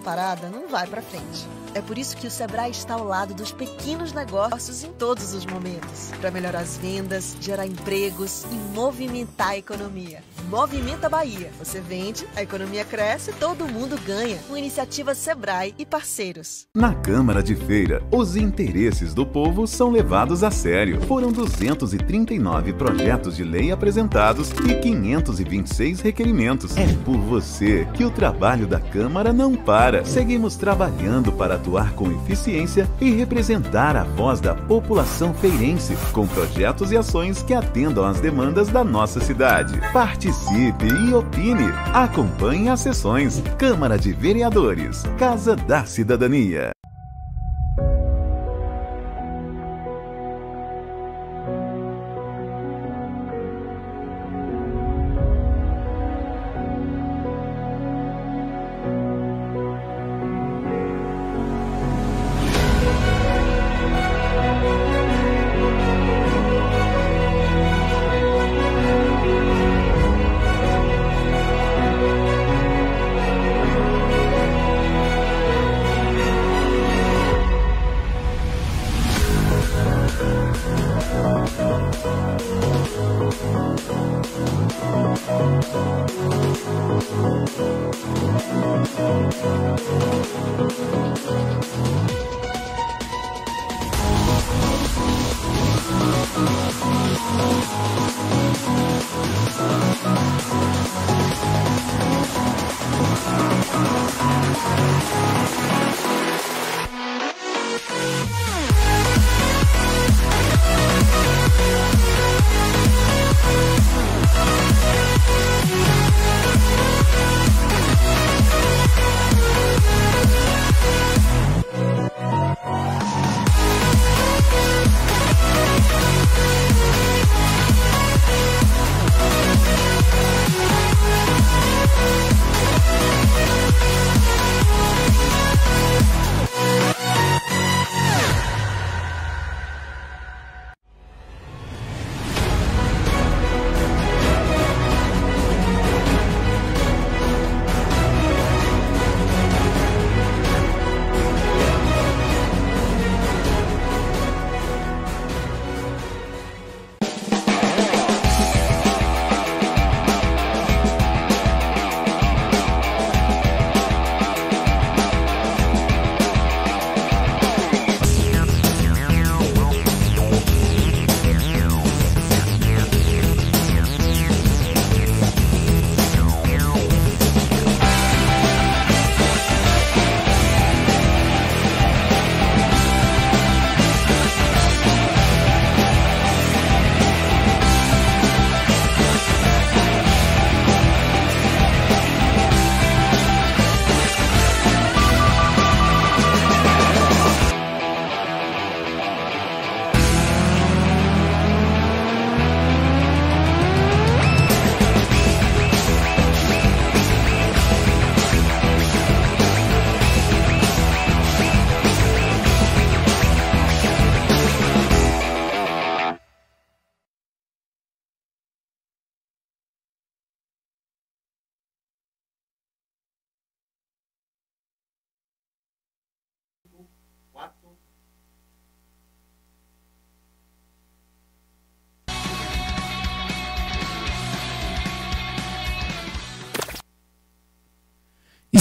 parada não vai para frente. É por isso que o Sebrae está ao lado dos pequenos negócios em todos os momentos, para melhorar as vendas, gerar empregos e movimentar a economia. Movimenta Bahia. Você vende, a economia cresce, todo mundo ganha. Com iniciativa Sebrae e parceiros. Na Câmara de Feira, os interesses do povo são levados a sério. Foram 239 projetos de lei apresentados e 526 requerimentos. É por você que o trabalho da Câmara não para. Seguimos trabalhando para atuar com eficiência e representar a voz da população feirense, com projetos e ações que atendam às demandas da nossa cidade. Participe e opine. Acompanhe as sessões. Câmara de Vereadores. Casa da Cidadania.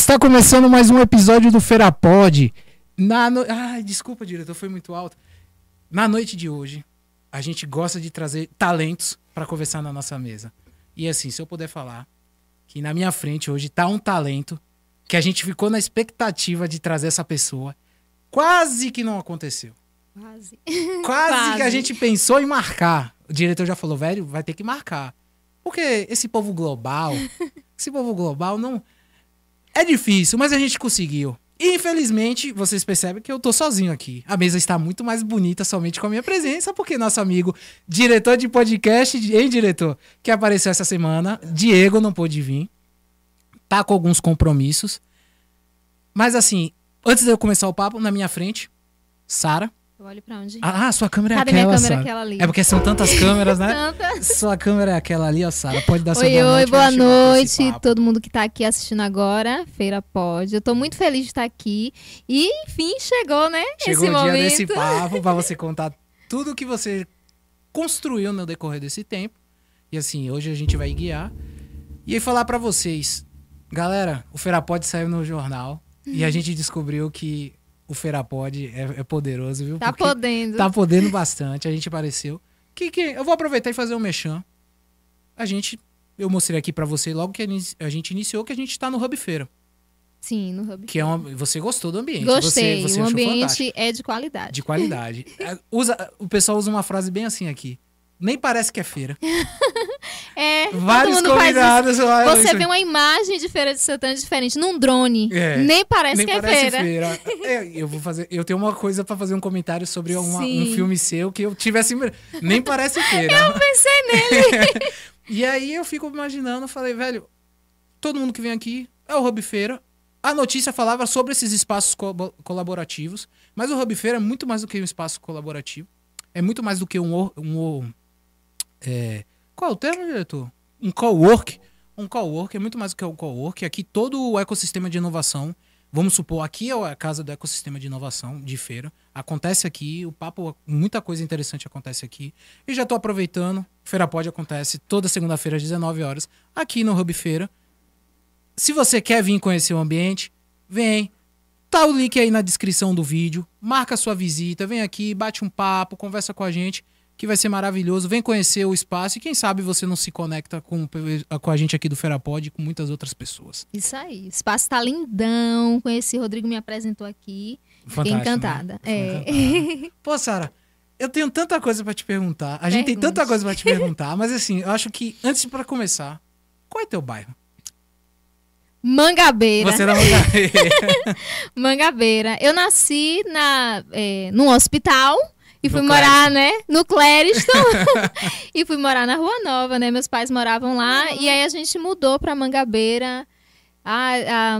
Está começando mais um episódio do Feira Pod. Na no... Ai, desculpa, diretor, foi muito alto. Na noite de hoje, a gente gosta de trazer talentos para conversar na nossa mesa. E assim, se eu puder falar que na minha frente hoje tá um talento que a gente ficou na expectativa de trazer essa pessoa, quase que não aconteceu. Quase. Quase, Quase. que a gente pensou em marcar. O diretor já falou, velho, vai ter que marcar. Porque esse povo global, esse povo global não. É difícil, mas a gente conseguiu. Infelizmente, vocês percebem que eu tô sozinho aqui. A mesa está muito mais bonita somente com a minha presença, porque nosso amigo, diretor de podcast, hein, diretor? Que apareceu essa semana, Diego não pôde vir. Tá com alguns compromissos. Mas assim, antes de eu começar o papo, na minha frente, Sara. Eu olho pra onde? Ah, sua câmera é Cadê aquela, minha câmera? Sara. Aquela ali. É porque são tantas câmeras, né? Tanta. Sua câmera é aquela ali, ó, Sara. Pode dar sua Oi, boa oi, noite. boa noite. Todo mundo que tá aqui assistindo agora, Feira Pode. Eu tô muito feliz de estar aqui. E, enfim, chegou, né? Chegou esse o dia momento. desse papo pra você contar tudo que você construiu no decorrer desse tempo. E assim, hoje a gente vai guiar. E aí falar pra vocês, galera, o Ferapod saiu no jornal e a gente descobriu que o Ferapod é, é poderoso, viu? Tá Porque podendo. Tá podendo bastante, a gente apareceu. Que, que eu vou aproveitar e fazer um mechan. A gente, eu mostrei aqui pra você logo que a gente iniciou que a gente tá no Hub Feira, Sim, no Hub. que é uma, você gostou do ambiente. Gostei. Você, você o ambiente fantástico. é de qualidade. De qualidade. É, Usa, o pessoal usa uma frase bem assim aqui. Nem parece que é feira. É, Vários convidados. olha Você vê uma imagem de Feira de Santana diferente num drone. É. Nem parece Nem que é parece feira. É, eu vou fazer. Eu tenho uma coisa pra fazer um comentário sobre uma- um filme seu que eu tivesse. Nem parece feira. Eu pensei nele. E aí eu fico imaginando, falei, velho, todo mundo que vem aqui é o Hub Feira. A notícia falava sobre esses espaços co- colaborativos, mas o Hub Feira é muito mais do que um espaço colaborativo. É muito mais do que um. um or- é, qual é o termo, diretor? Um co-work. Um co-work é muito mais do que um co-work. Aqui todo o ecossistema de inovação, vamos supor, aqui é a casa do ecossistema de inovação de feira. Acontece aqui, o papo, muita coisa interessante acontece aqui. E já tô aproveitando, Feira Pod acontece toda segunda-feira às 19 horas, aqui no Hub Feira. Se você quer vir conhecer o ambiente, vem. Tá o link aí na descrição do vídeo. Marca sua visita, vem aqui, bate um papo, conversa com a gente, que vai ser maravilhoso. Vem conhecer o espaço e quem sabe você não se conecta com, com a gente aqui do Ferapod e com muitas outras pessoas. Isso aí. O espaço tá lindão. Conheci, o Rodrigo me apresentou aqui. Fiquei Fantástico, encantada. né? É. Encantada. Pô, Sara, eu tenho tanta coisa pra te perguntar. A gente tem Pergunte. tanta coisa pra te perguntar, mas assim, eu acho que antes pra começar, qual é teu bairro? Mangabeira. Você é da Mangabeira. Mangabeira. Eu nasci na, é, num hospital e No fui morar, né, no Clériston. e fui morar na Rua Nova, né? Meus pais moravam lá. E aí a gente mudou pra Mangabeira há, há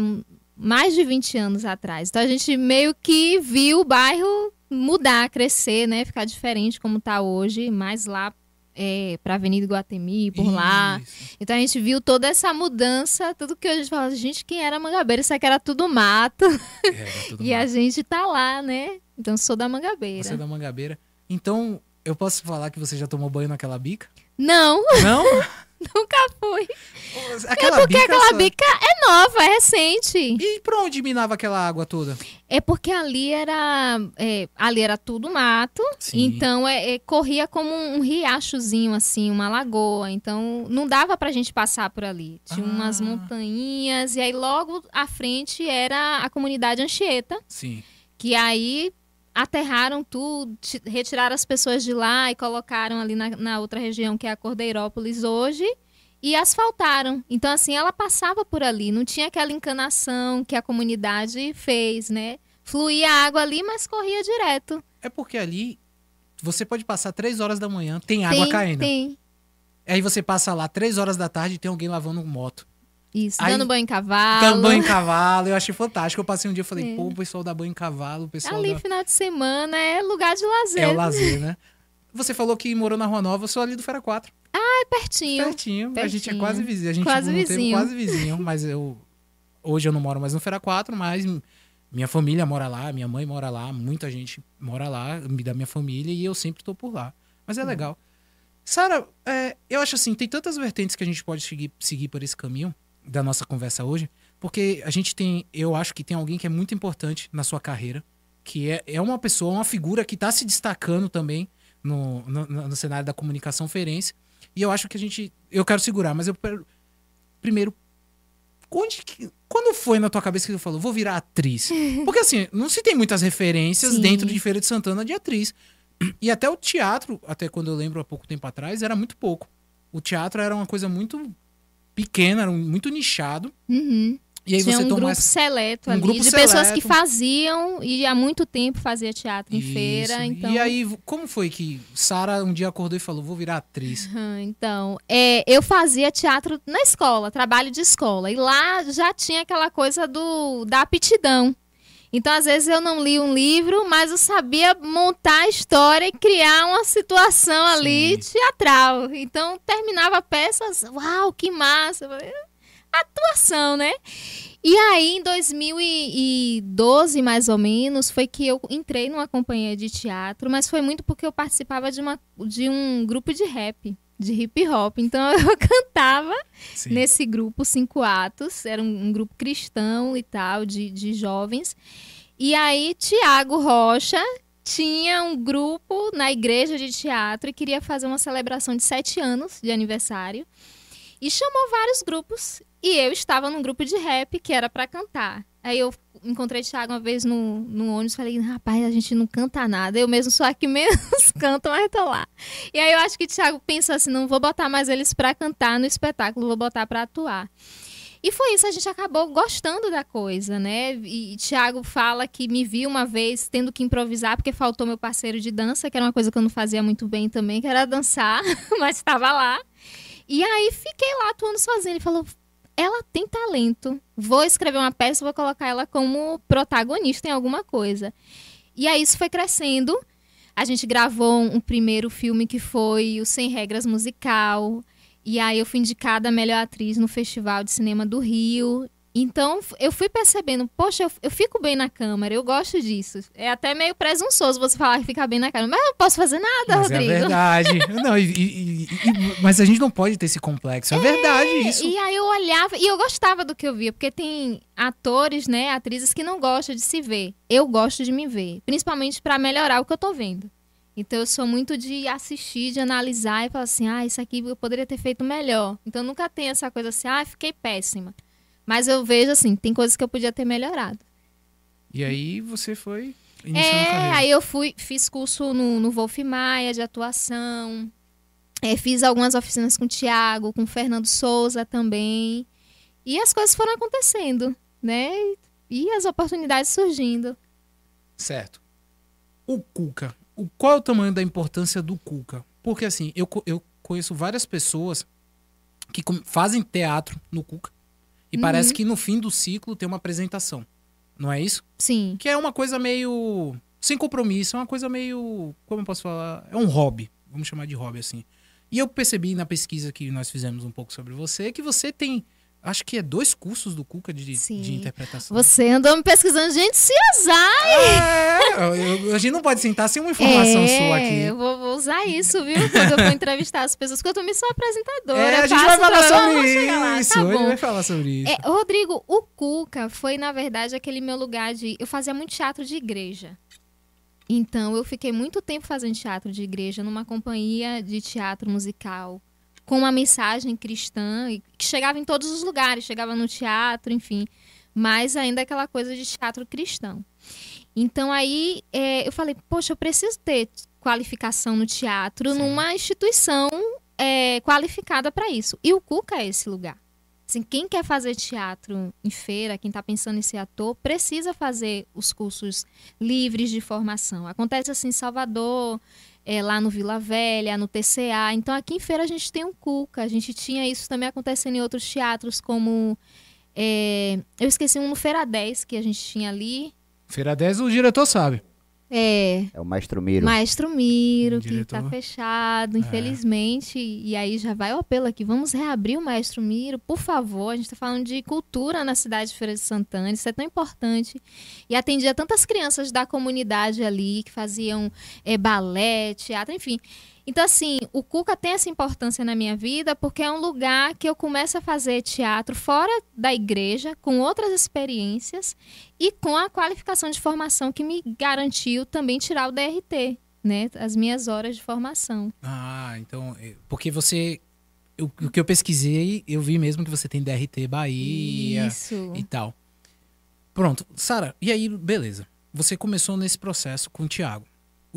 mais de 20 anos atrás. Então a gente meio que viu o bairro mudar, crescer, né? Ficar diferente como tá hoje. Mais lá é, pra Avenida Iguatemi, por lá. Isso. Então a gente viu toda essa mudança, tudo que a gente fala, gente, quem era Mangabeira? Isso aqui era tudo mato. É, era tudo E a mato. gente tá lá, né? Então sou da Mangabeira. Você é da Mangabeira. Então, eu posso falar que você já tomou banho naquela bica? Não, Não? nunca fui. Aquela É porque bica aquela bica é nova, é recente. E pra onde minava aquela água toda? É porque ali era, é, ali era tudo mato. Sim. Então é, é, corria como um riachozinho, assim, uma lagoa. Então não dava pra gente passar por ali. Tinha Ah. umas montanhas. E aí logo à frente era a comunidade Anchieta. Sim. que aí aterraram tudo, ti- retiraram as pessoas de lá e colocaram ali na, na outra região que é a Cordeirópolis hoje e asfaltaram. Então assim, ela passava por ali, não tinha aquela encanação que a comunidade fez, né? Fluía a água ali, mas corria direto. É porque ali você pode passar três horas da manhã, tem água tem, caindo. tem. Aí você passa lá três horas da tarde e tem alguém lavando moto. Isso, Aí- dando banho em cavalo. Dando banho em cavalo, eu achei fantástico. Eu passei um dia e falei, É. pô, o pessoal dá banho em cavalo, o pessoal Ali, dá... final de semana, é lugar de lazer. É o lazer, né? Você falou que morou na Rua Nova, eu sou ali do Fera 4. É pertinho. Pertinho. A gente é Pertinho. quase vizinho. A gente Quase vizinho. quase vizinho, mas eu. Hoje eu não moro mais no Fera 4, mas minha família mora lá, minha mãe mora lá, muita gente mora lá, da minha família, e eu sempre tô por lá. Mas é Uhum. legal. Sara, é, eu acho assim, tem tantas vertentes que a gente pode seguir, seguir por esse caminho da nossa conversa hoje, porque a gente tem, eu acho que tem alguém que é muito importante na sua carreira, que é, é uma pessoa, uma figura que está se destacando também no, no, no cenário da comunicação ferense. E eu acho que a gente. Eu quero segurar, mas eu. Primeiro, onde que- quando foi na tua cabeça que tu falou, vou virar atriz? Porque assim, não se tem muitas referências Sim. dentro de Feira de Santana de atriz. E até o teatro, até quando eu lembro há pouco tempo atrás, era muito pouco. O teatro era uma coisa muito pequena, era muito nichado. Uhum. E aí Tinha você um grupo essa. seleto um ali, grupo de pessoas seleto. que faziam e há muito tempo fazia teatro em feira. Isso. Então, E aí, como foi que Sara um dia acordou e falou, vou virar atriz? Aham, então é, eu fazia teatro na escola, trabalho de escola. E lá já tinha aquela coisa do, da aptidão. Então, às vezes, eu não li um livro, mas eu sabia montar a história e criar uma situação ali Sim. teatral. Então, terminava a peça, uau, que massa! Atuação, né? E aí, em 2012, mais ou menos, foi que eu entrei numa companhia de teatro, mas foi muito porque eu participava de, uma, de um grupo de rap, de hip hop. Então, eu cantava Sim. nesse grupo, Cinco Atos, era um, um grupo cristão e tal, de, de jovens. E aí, Tiago Rocha tinha um grupo na igreja de teatro e queria fazer uma celebração de sete anos de aniversário. E chamou vários grupos. E eu estava num grupo de rap que era para cantar. Aí eu encontrei Thiago uma vez no, no ônibus falei, rapaz, a gente não canta nada. Eu mesmo sou a que menos canto, mas tô lá. E aí eu acho que Thiago pensa assim, não vou botar mais eles para cantar no espetáculo, vou botar para atuar. E foi isso, a gente acabou gostando da coisa, né? E Thiago fala que me viu uma vez tendo que improvisar porque faltou meu parceiro de dança, que era uma coisa que eu não fazia muito bem também, que era dançar, mas estava lá. E aí fiquei lá atuando sozinha. Ele falou: ela tem talento. Vou escrever uma peça, vou colocar ela como protagonista em alguma coisa. E aí isso foi crescendo. A gente gravou um primeiro filme que foi o Sem Regras Musical. E aí eu fui indicada a melhor atriz no Festival de Cinema do Rio. Então eu fui percebendo, poxa, eu, eu fico bem na câmera, eu gosto disso. É até meio presunçoso você falar que fica bem na câmera, mas eu não posso fazer nada, Mas é Rodrigo. verdade. não, e- e- e- mas a gente não pode ter esse complexo. É, verdade isso. E aí eu olhava e eu gostava do que eu via, porque tem atores, né, atrizes que não gostam de se ver. Eu gosto de me ver, principalmente pra melhorar o que eu tô vendo. Então eu sou muito de assistir, de analisar e falar assim: "Ah, isso aqui eu poderia ter feito melhor". Então nunca tem essa coisa assim: "Ah, fiquei péssima". Mas eu vejo assim, tem coisas que eu podia ter melhorado. E aí você foi iniciando a É, carreira. aí eu fui, fiz curso no, no Wolf Maia de atuação. É, fiz algumas oficinas com o Thiago, com o Fernando Souza também. E as coisas foram acontecendo, né? E as oportunidades surgindo. Certo. O Cuca. O, qual é o tamanho da importância do Cuca? Porque assim, eu, eu conheço várias pessoas que fazem teatro no Cuca. E Uhum. parece que no fim do ciclo tem uma apresentação. Não é isso? Sim. Que é uma coisa meio. sem compromisso, é uma coisa meio. Como eu posso falar? É um hobby. Vamos chamar de hobby assim. E eu percebi na pesquisa que nós fizemos um pouco sobre você que você tem. Acho que é dois cursos do Cuca de, de interpretação. Você andou me pesquisando, gente, se usar. É, a gente não pode sentar sem uma informação é, sua aqui. Eu vou, vou usar isso, viu? Quando eu for entrevistar as pessoas, porque eu também sou apresentadora. É, a gente vai falar sobre isso. Tá Hoje bom. vai falar sobre isso. É, Rodrigo, o Cuca foi, na verdade, aquele meu lugar de. Eu fazia muito teatro de igreja. Então, eu fiquei muito tempo fazendo teatro de igreja numa companhia de teatro musical com uma mensagem cristã que chegava em todos os lugares, chegava no teatro, enfim, mas ainda aquela coisa de teatro cristão. Então aí é, eu falei, poxa, eu preciso ter qualificação no teatro Sim. numa instituição é, qualificada para isso. E o Cuca é esse lugar. Assim, quem quer fazer teatro em feira, quem está pensando em ser ator, precisa fazer os cursos livres de formação. Acontece assim em Salvador, é, lá no Vila Velha, no TCA. Então aqui em feira a gente tem um Cuca. A gente tinha isso também acontecendo em outros teatros, como. é, eu esqueci um no Feira 10 que a gente tinha ali. Feira 10, o diretor sabe. É, É o Maestro Miro. Maestro Miro, que Diretor. tá fechado, É. infelizmente. E aí já vai o apelo aqui. Vamos reabrir o Maestro Miro, por favor. A gente tá falando de cultura na cidade de Feira de Santana. Isso é tão importante. E atendia tantas crianças da comunidade ali que faziam é, balé, teatro, enfim. Então, assim, o Cuca tem essa importância na minha vida porque é um lugar que eu começo a fazer teatro fora da igreja, com outras experiências e com a qualificação de formação que me garantiu também tirar o DRT, né? As minhas horas de formação. Ah, então. é, Porque você. eu- O que eu pesquisei, eu vi mesmo que você tem DRT Bahia Isso. e tal. Pronto. Sara, e aí, beleza. Você começou nesse processo com o Thiago.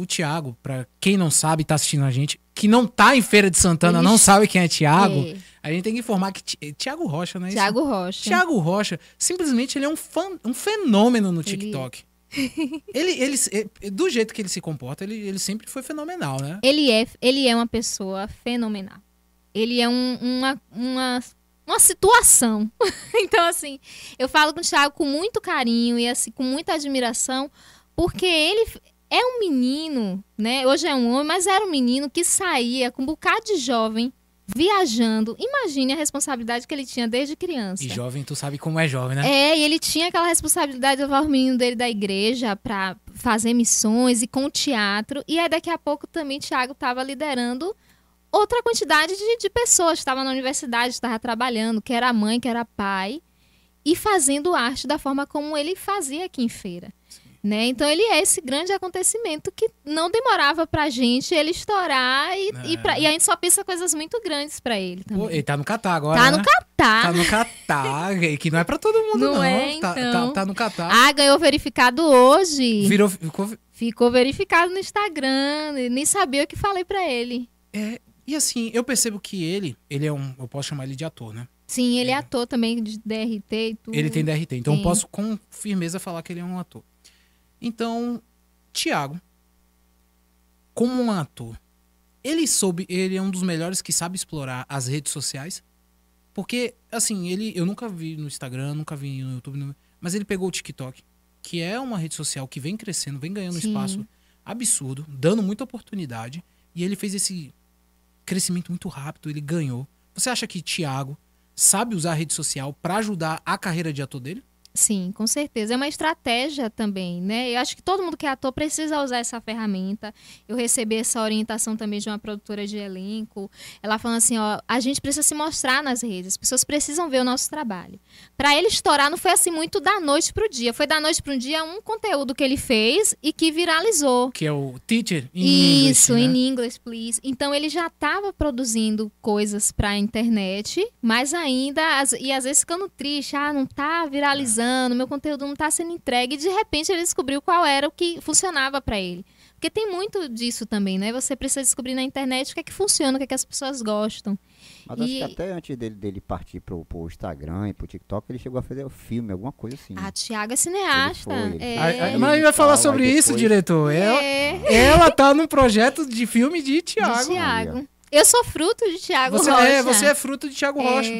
O Thiago, pra quem não sabe, tá assistindo a gente, que não tá em Feira de Santana, Ele- não sabe quem é Thiago, É, a gente tem que informar que é Thiago Rocha, né? Thiago Rocha. Thiago Rocha, simplesmente ele é um, fã, um fenômeno no Ele- TikTok. Ele, ele, é- do jeito que ele se comporta, ele, ele sempre foi fenomenal, né? Ele é, ele é uma pessoa fenomenal. Ele é um- uma, uma, uma situação. então, assim, eu falo com o Thiago com muito carinho e assim, com muita admiração, porque ele é um menino, né? Hoje é um homem, mas era um menino que saía com um bocado de jovem viajando. Imagine a responsabilidade que ele tinha desde criança. E jovem, tu sabe como é jovem, né? É, e ele tinha aquela responsabilidade de levar o menino dele da igreja para fazer missões e com o teatro. E aí daqui a pouco também Tiago estava liderando outra quantidade de, de pessoas. Estava na universidade, estava trabalhando, que era mãe, que era pai, e fazendo arte da forma como ele fazia aqui em feira. Né? Então ele é esse grande acontecimento que não demorava pra gente ele estourar e, É. e, pra- e a gente só pensa coisas muito grandes pra ele também. Pô, ele tá no Catar agora, tá né? no Catar. Tá no Catar, que não é pra todo mundo, não. Não é, Tá- então. tá, tá no Catar. Ah, ganhou verificado hoje. Virou, ficou, Ficou verificado no Instagram. eu Nem sabia o que falei pra ele. é, e assim, eu percebo que ele, ele é um, eu posso chamar ele de ator, né? Sim, ele é ator também de DRT e tudo. Ele tem DRT, então eu Tem. posso com firmeza falar que ele é um ator. Então, Thiago, como um ator, ele soube, ele é um dos melhores que sabe explorar as redes sociais. Porque, assim, ele, eu nunca vi no Instagram, nunca vi no YouTube, mas ele pegou o TikTok, que é uma rede social que vem crescendo, vem ganhando Sim. espaço absurdo, dando muita oportunidade, e ele fez esse crescimento muito rápido, ele ganhou. Você acha que Thiago sabe usar a rede social pra ajudar a carreira de ator dele? Sim, com certeza. É uma estratégia também, né? Eu acho que todo mundo que é ator precisa usar essa ferramenta. Eu recebi essa orientação também de uma produtora de elenco. Ela falando assim, ó, a gente precisa se mostrar nas redes, as pessoas precisam ver o nosso trabalho. Pra ele estourar não foi assim muito da noite pro dia, foi da noite pro dia um conteúdo que ele fez e que viralizou. Que é o teacher em Isso, English, né? in English, please. Então ele já estava produzindo coisas pra internet, mas ainda, e às vezes ficando triste, ah, não tá viralizando, meu conteúdo não tá sendo entregue, e de repente ele descobriu qual era o que funcionava pra ele. Porque tem muito disso também, né? Você precisa descobrir na internet o que é que funciona, o que é que as pessoas gostam. Mas acho E- que até antes dele, dele partir pro, pro Instagram e pro TikTok, ele chegou a fazer o filme, alguma coisa assim. A Tiago é cineasta. Ele foi, ele é, Ele mas a gente vai falar sobre aí isso, depois- diretor. Ela, é, ela tá num projeto de filme de de Thiago. Tiago. Eu sou fruto de Tiago Você Rocha. é, você é fruto de Thiago Rocha.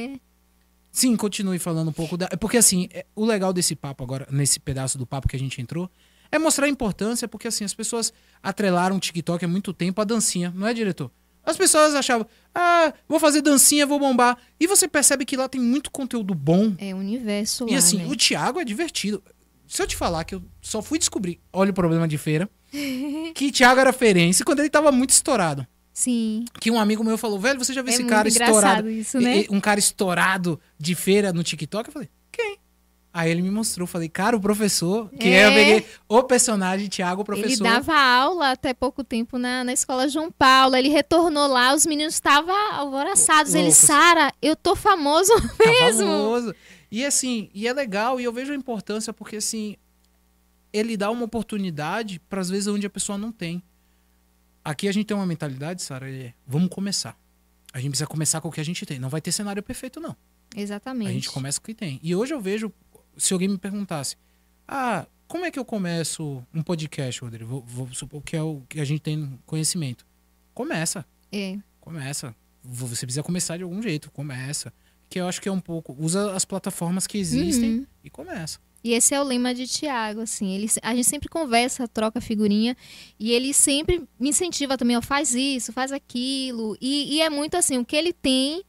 Sim, continue falando um pouco da. é Porque assim, é- o legal desse papo agora, nesse pedaço do papo que a gente entrou, é mostrar a importância, porque assim, as pessoas atrelaram o TikTok há muito tempo à dancinha, não é, diretor? As pessoas achavam, ah, vou fazer dancinha, vou bombar. E você percebe que lá tem muito conteúdo bom. É o universo E lá, assim, né? o Thiago é divertido. Se eu te falar que eu só fui descobrir, olha o problema de feira, que Thiago era feirense quando ele tava muito estourado. Sim. Que um amigo meu falou, velho, você já viu É esse cara estourado? isso, né? Um cara estourado de feira no TikTok? Eu falei, quem? Aí ele me mostrou, falei, cara, o professor, que É. eu peguei o personagem, Thiago, o professor. Ele dava aula até pouco tempo na, na escola João Paulo. Ele retornou lá, os meninos estavam alvoroçados. Ele. Sara, eu tô famoso Tá mesmo. famoso. E assim, e é legal, e eu vejo a importância, porque assim, ele dá uma oportunidade para às vezes onde a pessoa não tem. Aqui a gente tem uma mentalidade, Sara, é, vamos começar. A gente precisa começar com o que a gente tem. Não vai ter cenário perfeito, não. Exatamente. A gente começa com o que tem. E hoje eu vejo, se alguém me perguntasse, ah, como é que eu começo um podcast, Rodrigo? Vou, vou supor que é o que a gente tem conhecimento. Começa, É. começa. Você precisa começar de algum jeito, começa. Que eu acho que é um pouco. Usa as plataformas que existem Uhum. e começa. E esse é o lema de Tiago, assim. Ele, a gente sempre conversa, troca figurinha. E ele sempre me incentiva também, ó, faz isso, faz aquilo. E, e é muito assim, o que ele tem,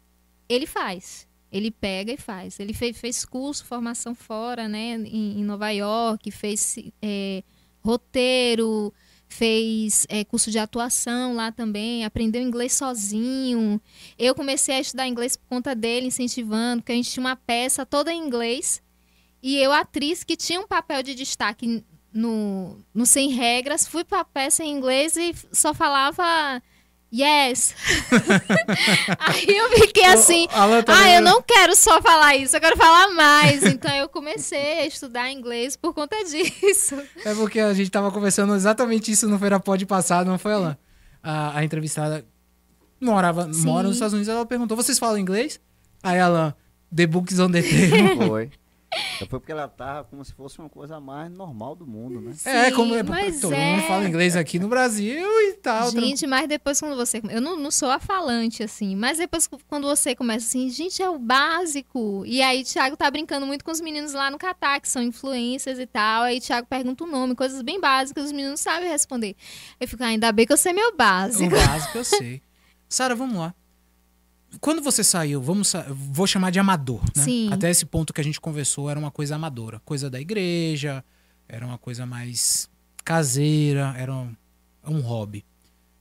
ele faz. Ele pega e faz. Ele fez, fez curso, formação fora, né, em, em Nova York, fez é, roteiro, fez é, curso de atuação lá também, aprendeu inglês sozinho. Eu comecei a estudar inglês por conta dele, incentivando, porque a gente tinha uma peça toda em inglês. E eu, atriz que tinha um papel de destaque no, no Sem Regras, fui pra peça em inglês e só falava yes. Aí eu fiquei assim, Alan tá ah, eu não quero só falar isso, eu quero falar mais. Então eu comecei a estudar inglês por conta disso. É porque a gente tava conversando exatamente isso no Feira Pod passado, não foi, Alan? A, a entrevistada morava, mora nos. Estados Unidos, ela perguntou: vocês falam inglês? Aí Alan, The Books on the Table. Foi. Então foi porque ela tava como se fosse uma coisa mais normal do mundo, né? é, Sim, como é, mas todo é. mundo fala inglês aqui no Brasil e tal. Gente, mas depois quando você. Eu não, não sou a falante, assim. Mas depois quando você começa assim, gente, é o básico. E aí, Thiago tá brincando muito com os meninos lá no Catar, que são influencers e tal. Aí, Thiago pergunta o nome, coisas bem básicas, os meninos não sabem responder. Eu fico, ah, ainda bem que eu sei meu O básico. básico eu sei. Sara, vamos lá. Quando você saiu, vamos sa- vou chamar de amador, né? Sim. Até esse ponto que a gente conversou era uma coisa amadora, coisa da igreja, era uma coisa mais caseira, era um, um hobby.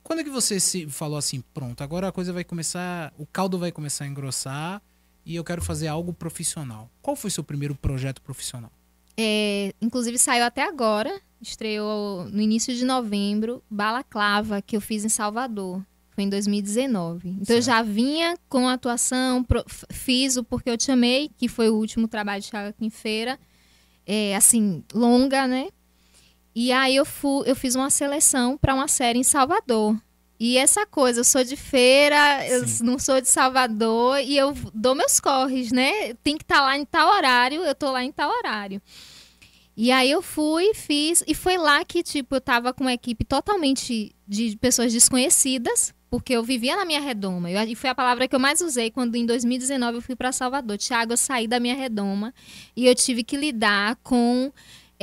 Quando é que você se falou assim, pronto, agora a coisa vai começar, o caldo vai começar a engrossar e eu quero fazer algo profissional. Qual foi seu primeiro projeto profissional? É, inclusive saiu até agora, estreou no início de novembro, Balaclava, que eu fiz em Salvador. Foi em 2019. Então eu Certo. já vinha com a atuação, pro- fiz o Porque Eu Te Amei, que foi o último trabalho de Thiago aqui em feira. É, assim, longa, né? E aí eu, fu, eu fiz uma seleção para uma série em Salvador. E essa coisa, eu sou de feira, eu Sim. não sou de Salvador e eu dou meus corres, né? Tem que estar lá em tal horário, eu tô lá em tal horário. E aí eu fui, fiz, e foi lá que, tipo, eu tava com uma equipe totalmente de pessoas desconhecidas, porque eu vivia na minha redoma. Eu- E foi a palavra que eu mais usei quando em 2019 eu fui para Salvador. Tiago, eu saí da minha redoma e eu tive que lidar com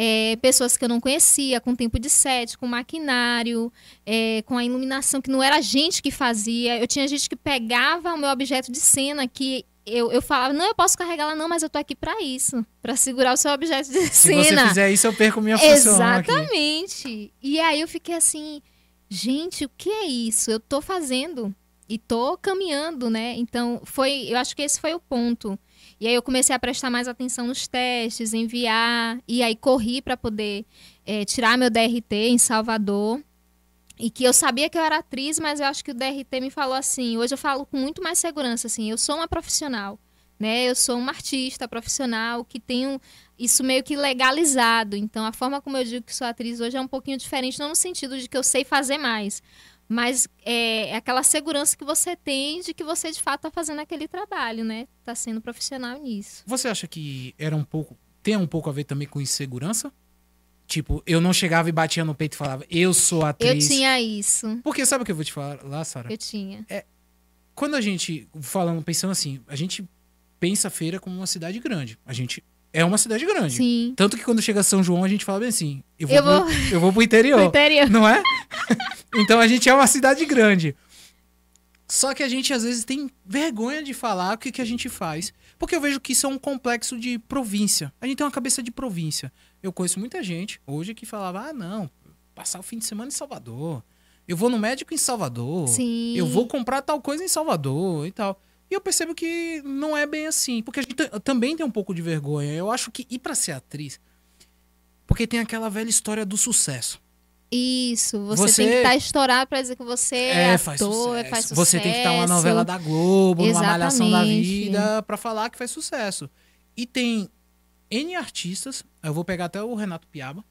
é, pessoas que eu não conhecia, com tempo de set, com maquinário, é, com a iluminação, que não era a gente que fazia. Eu tinha gente que pegava o meu objeto de cena que eu, eu falava, não, eu posso carregar lá, não, mas eu tô aqui para isso, para segurar o seu objeto de Se cena. você fizer isso, eu perco minha função aqui. Exatamente. E aí eu fiquei assim, gente, o que é isso? Eu tô fazendo e tô caminhando, né? Então, foi, eu acho que esse foi o ponto. E aí eu comecei a prestar mais atenção nos testes, enviar, e aí corri para poder eh, tirar meu DRT em Salvador. E que eu sabia que eu era atriz, mas eu acho que o DRT me falou assim, hoje eu falo com muito mais segurança, assim, eu sou uma profissional, né? Eu sou uma artista profissional que tenho isso meio que legalizado. Então, a forma como eu digo que sou atriz hoje é um pouquinho diferente, não no sentido de que eu sei fazer mais, mas é, é aquela segurança que você tem de que você de fato está fazendo aquele trabalho, né? Tá sendo profissional nisso. Você acha que era um pouco. Tem um pouco a ver também com insegurança? Tipo, eu não chegava e batia no peito e falava, eu sou Eu atriz. tinha isso. Porque sabe o que eu vou te falar lá, Sara? Eu tinha. Quando a gente, falando, pensando assim, a gente pensa a feira como uma cidade grande. A gente é uma cidade grande. Sim. Tanto que quando chega São João, a gente fala bem assim, eu vou, Eu vou- Pro, eu vou pro interior. No interior. Não é? então a gente é uma cidade grande. Só que a gente às vezes tem vergonha de falar o que, que a gente faz. Porque eu vejo que isso é um complexo de província. A gente tem uma cabeça de província. Eu conheço muita gente hoje que falava: ah, não, passar o fim de semana em Salvador. Eu vou no médico em Salvador. Sim. Eu vou comprar tal coisa em Salvador e tal. E eu percebo que não é bem assim. Porque a gente também tem um pouco de vergonha. Eu acho que ir pra ser atriz. Porque tem aquela velha história do sucesso. Isso. Você, Você- tem que estar estourado pra dizer que você é, ator, faz sucesso. faz sucesso. Você tem que estar uma novela da Globo, numa malhação da Exatamente. vida, pra falar que faz sucesso. E tem N artistas. Eu vou pegar até o Renato Piaba.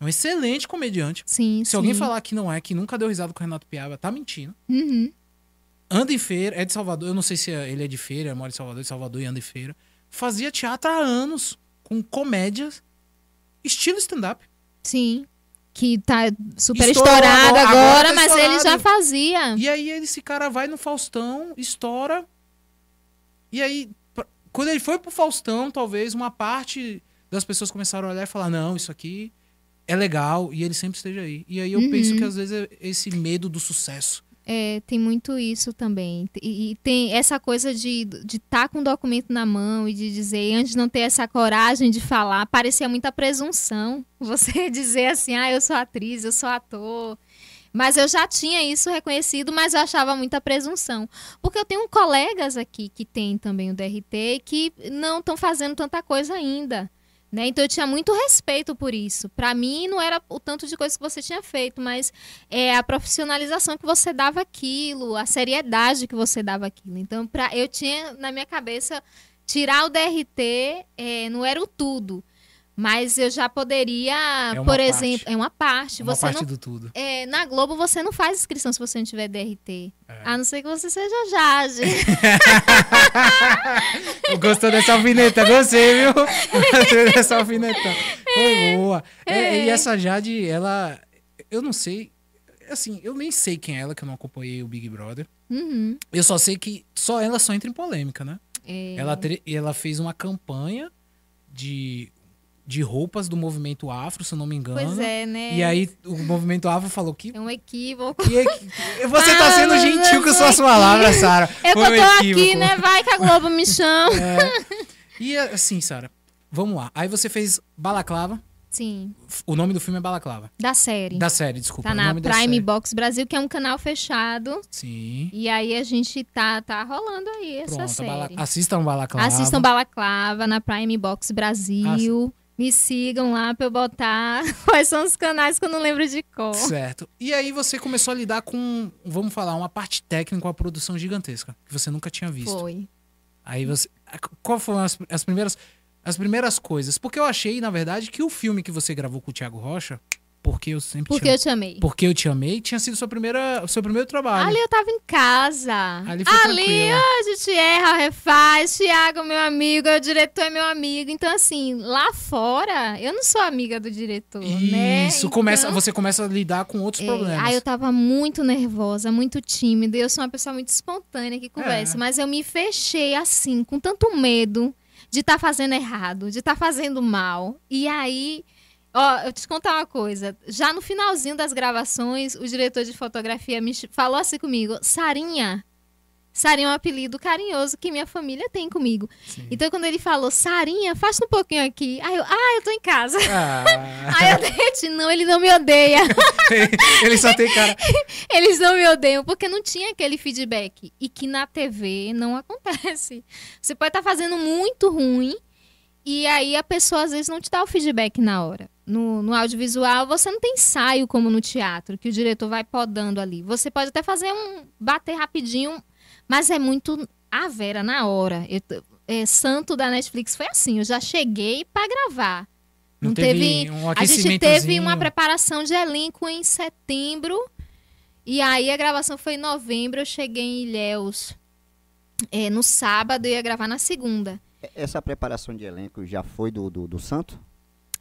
Um excelente comediante. Sim, Se alguém sim. falar que não é, que nunca deu risada com o Renato Piaba, tá mentindo. Uhum. Anda em feira, é de Salvador. Eu não sei se ele é de feira, mora em Salvador, de Salvador e anda em feira. Fazia teatro há anos, com comédias, estilo stand-up. Sim. Que tá super Estourou estourado agora, agora, agora tá mas ele estourado. já fazia. E aí esse cara vai no Faustão, estoura. E aí, quando ele foi pro Faustão, talvez uma parte das pessoas começaram a olhar e falar: não, isso aqui é legal, e ele sempre esteja aí. E aí eu Uhum. penso que às vezes é esse medo do sucesso. É, tem muito isso também. E, e tem essa coisa de estar de tá com o documento na mão e de dizer, antes de não ter essa coragem de falar, parecia muita presunção. Você dizer assim, ah, eu sou atriz, eu sou ator. Mas eu já tinha isso reconhecido, mas eu achava muita presunção. Porque eu tenho colegas aqui que têm também o DRT que não estão fazendo tanta coisa ainda. Né? Então eu tinha muito respeito por isso. Para mim não era o tanto de coisa que você tinha feito, mas é a profissionalização que você dava aquilo, a seriedade que você dava aquilo. Então, pra, eu tinha na minha cabeça tirar o DRT é, não era o tudo, Mas eu já poderia, uma por parte. exemplo, é uma parte. Uma você parte não do tudo. é, na Globo você não faz inscrição se você não tiver DRT. É. A não ser que você seja Jade. Gostou dessa alfineta? Gostei, viu? Gostei dessa alfineta. Foi boa. É, e essa Jade, ela. Eu não sei. Assim, eu nem sei quem é ela, que eu não acompanhei o Big Brother. Uhum. Eu só sei que só ela só entra em polêmica, né? É. Ela, ela fez uma campanha de, de roupas do movimento afro, se eu não me engano. Pois é, né? E aí o movimento afro falou que. É um equívoco. que, que- você tá Ah, sendo mas gentil com tô suas palavras, Sara. Eu Foi que um tô aqui, né? Vai que a Globo me chama. E assim, Sara, vamos lá. Aí você fez Balaclava. Sim, O nome do filme é Balaclava. da série. Da série, desculpa. Tá na Prime. Box Brasil, que é um canal fechado. Sim. E aí a gente tá, tá rolando aí essa Pronto, série. Bala... assistam Balaclava. Assistam Balaclava na Prime Box Brasil. Me sigam lá pra eu botar quais são os canais que eu não lembro de cor. Certo. E aí você começou a lidar com, vamos falar, uma parte técnica, uma produção gigantesca, que você nunca tinha visto. Foi. Aí você. Qual foram as, as primeiras. As primeiras coisas? Porque eu achei, na verdade, que o filme que você gravou com o Thiago Rocha, porque eu sempre Porque te eu te amei. Porque eu te amei, tinha sido sua primeira, seu primeiro trabalho. Ali eu tava em casa. Ali foi ó, a gente erra, refaz. Thiago, meu amigo, o diretor é meu amigo. Então, assim, lá fora, eu não sou amiga do diretor, né? Isso, Então, começa, você começa a lidar com outros é, problemas. Aí eu tava muito nervosa, muito tímida. Eu sou uma pessoa muito espontânea que conversa. É. Mas eu me fechei assim, com tanto medo de estar fazendo errado, de estar fazendo mal. E aí, ó, eu te contar uma coisa. Já no finalzinho das gravações, o diretor de fotografia me falou assim comigo: Sarinha. Sarinha é um apelido carinhoso que minha família tem comigo. Sim. Então, quando ele falou, Sarinha, faz um pouquinho aqui. Aí eu, ah, eu tô em casa. Ah, Aí eu derreti, não, ele não me odeia. ele só tem cara. Eles não me odeiam porque não tinha aquele feedback. E que na TV não acontece. Você pode estar fazendo muito ruim e aí a pessoa às vezes não te dá o feedback na hora. No, no audiovisual, você não tem ensaio como no teatro, que o diretor vai podando ali. Você pode até fazer um. bater rapidinho, mas é muito a vera na hora. Eu é, Santo da Netflix foi assim, eu já cheguei pra gravar. Não, Não teve, teve- um A gente teve uma preparação de elenco em setembro. E aí a gravação foi em novembro. Eu cheguei em Ilhéus é, no sábado e ia gravar na segunda. Essa preparação de elenco já foi do, do, do Santo?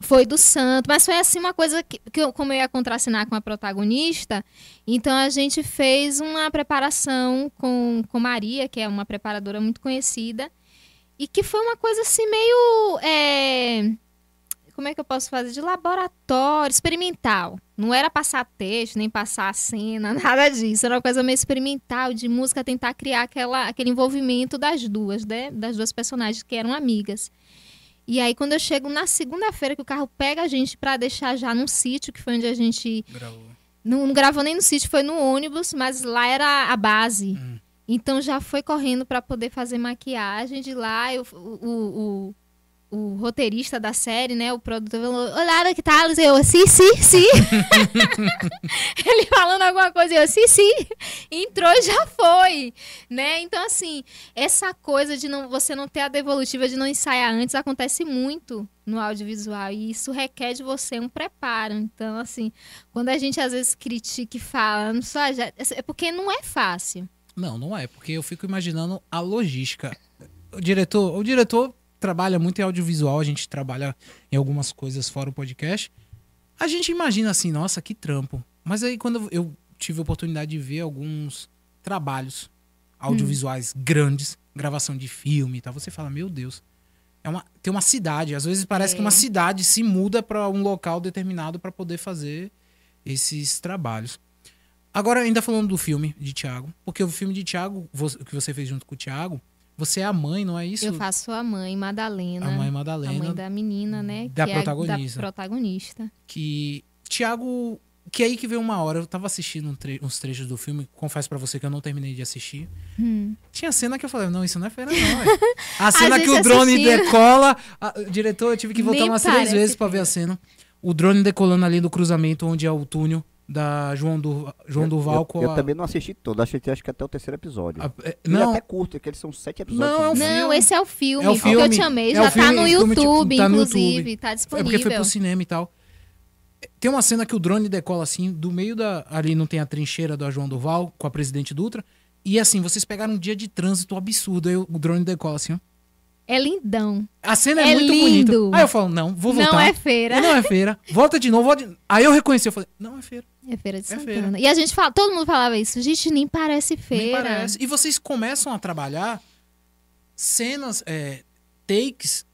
Foi do Santo, mas foi assim uma coisa que, que eu, como eu ia contracenar com a protagonista, então a gente fez uma preparação com, com Maria, que é uma preparadora muito conhecida, e que foi uma coisa assim meio. é, como é que eu posso fazer? De laboratório, experimental. Não era passar texto, nem passar cena, nada disso. Era uma coisa meio experimental, de música, tentar criar aquela, aquele envolvimento das duas, né? Das duas personagens que eram amigas. E aí, quando eu chego na segunda-feira, que o carro pega a gente pra deixar já num sítio, que foi onde a gente. Gravou. Não, não gravou nem no sítio, foi no ônibus, mas lá era a base. Hum. Então já foi correndo pra poder fazer maquiagem de lá. Eu, o, o, o, roteirista da série, né? O produtor falou: Olá, que tal? Eu, sim, sim, sim. Ele falando alguma coisa, eu, sim, sim. Entrou e já foi, né? Então, assim, essa coisa de não, você não ter a devolutiva de não ensaiar antes acontece muito no audiovisual e isso requer de você um preparo. Então, assim, quando a gente às vezes critica e fala, não só já, é porque não é fácil. Não, não é, porque eu fico imaginando a logística. O diretor, o diretor trabalha muito em audiovisual, a gente trabalha em algumas coisas fora o podcast. A gente imagina assim, nossa, que trampo. Mas aí quando eu tive a oportunidade de ver alguns trabalhos audiovisuais grandes, gravação de filme e tal, você fala, meu Deus, é uma, tem uma cidade, às vezes parece É. que uma cidade se muda para um local determinado para poder fazer esses trabalhos. Agora, ainda falando do filme de Thiago, porque o filme de Thiago, vo- que você fez junto com o Thiago, você é a mãe, não é isso? Eu faço a mãe, Madalena. a mãe A Madalena, mãe da menina, né? da que protagonista. É da protagonista. que Thiago, que é aí que veio uma hora, eu tava assistindo um tre- uns trechos do filme, confesso pra você que eu não terminei de assistir. Hum. Tinha cena que eu falei, não, isso não é feira não. A cena gente que o drone assistindo. decola, a- diretor, eu tive que voltar Nem umas três vezes pra ver a cena. O drone decolando ali do cruzamento onde é o túnel da João, du, João Duval eu, com eu a. também não assisti todo, acho que acho que até o terceiro episódio. a- é, Ele é não, até curto, porque eles são sete episódios. Não, é um? Não, filme. esse é o filme. É o o que eu filme. te amei. É Já tá filme, no filme, tipo, YouTube, tá no inclusive. YouTube. Tá é disponível. porque foi pro cinema e tal. Tem uma cena que o drone decola assim, do meio da. Ali não tem a trincheira da João Duval com a presidente Dutra. E assim, vocês pegaram um dia de trânsito absurdo. Aí o drone decola assim, ó. É lindão. A cena é, É muito lindo. bonita. Aí eu falo, não, vou voltar. Não é feira. Não é feira. Volta de novo. volta de- Aí eu reconheci, eu falei, não é feira. É feira de É Santana. feira. E a gente fala, todo mundo falava isso. Gente, nem parece Nem feira. parece. E vocês começam a trabalhar cenas, é, takes,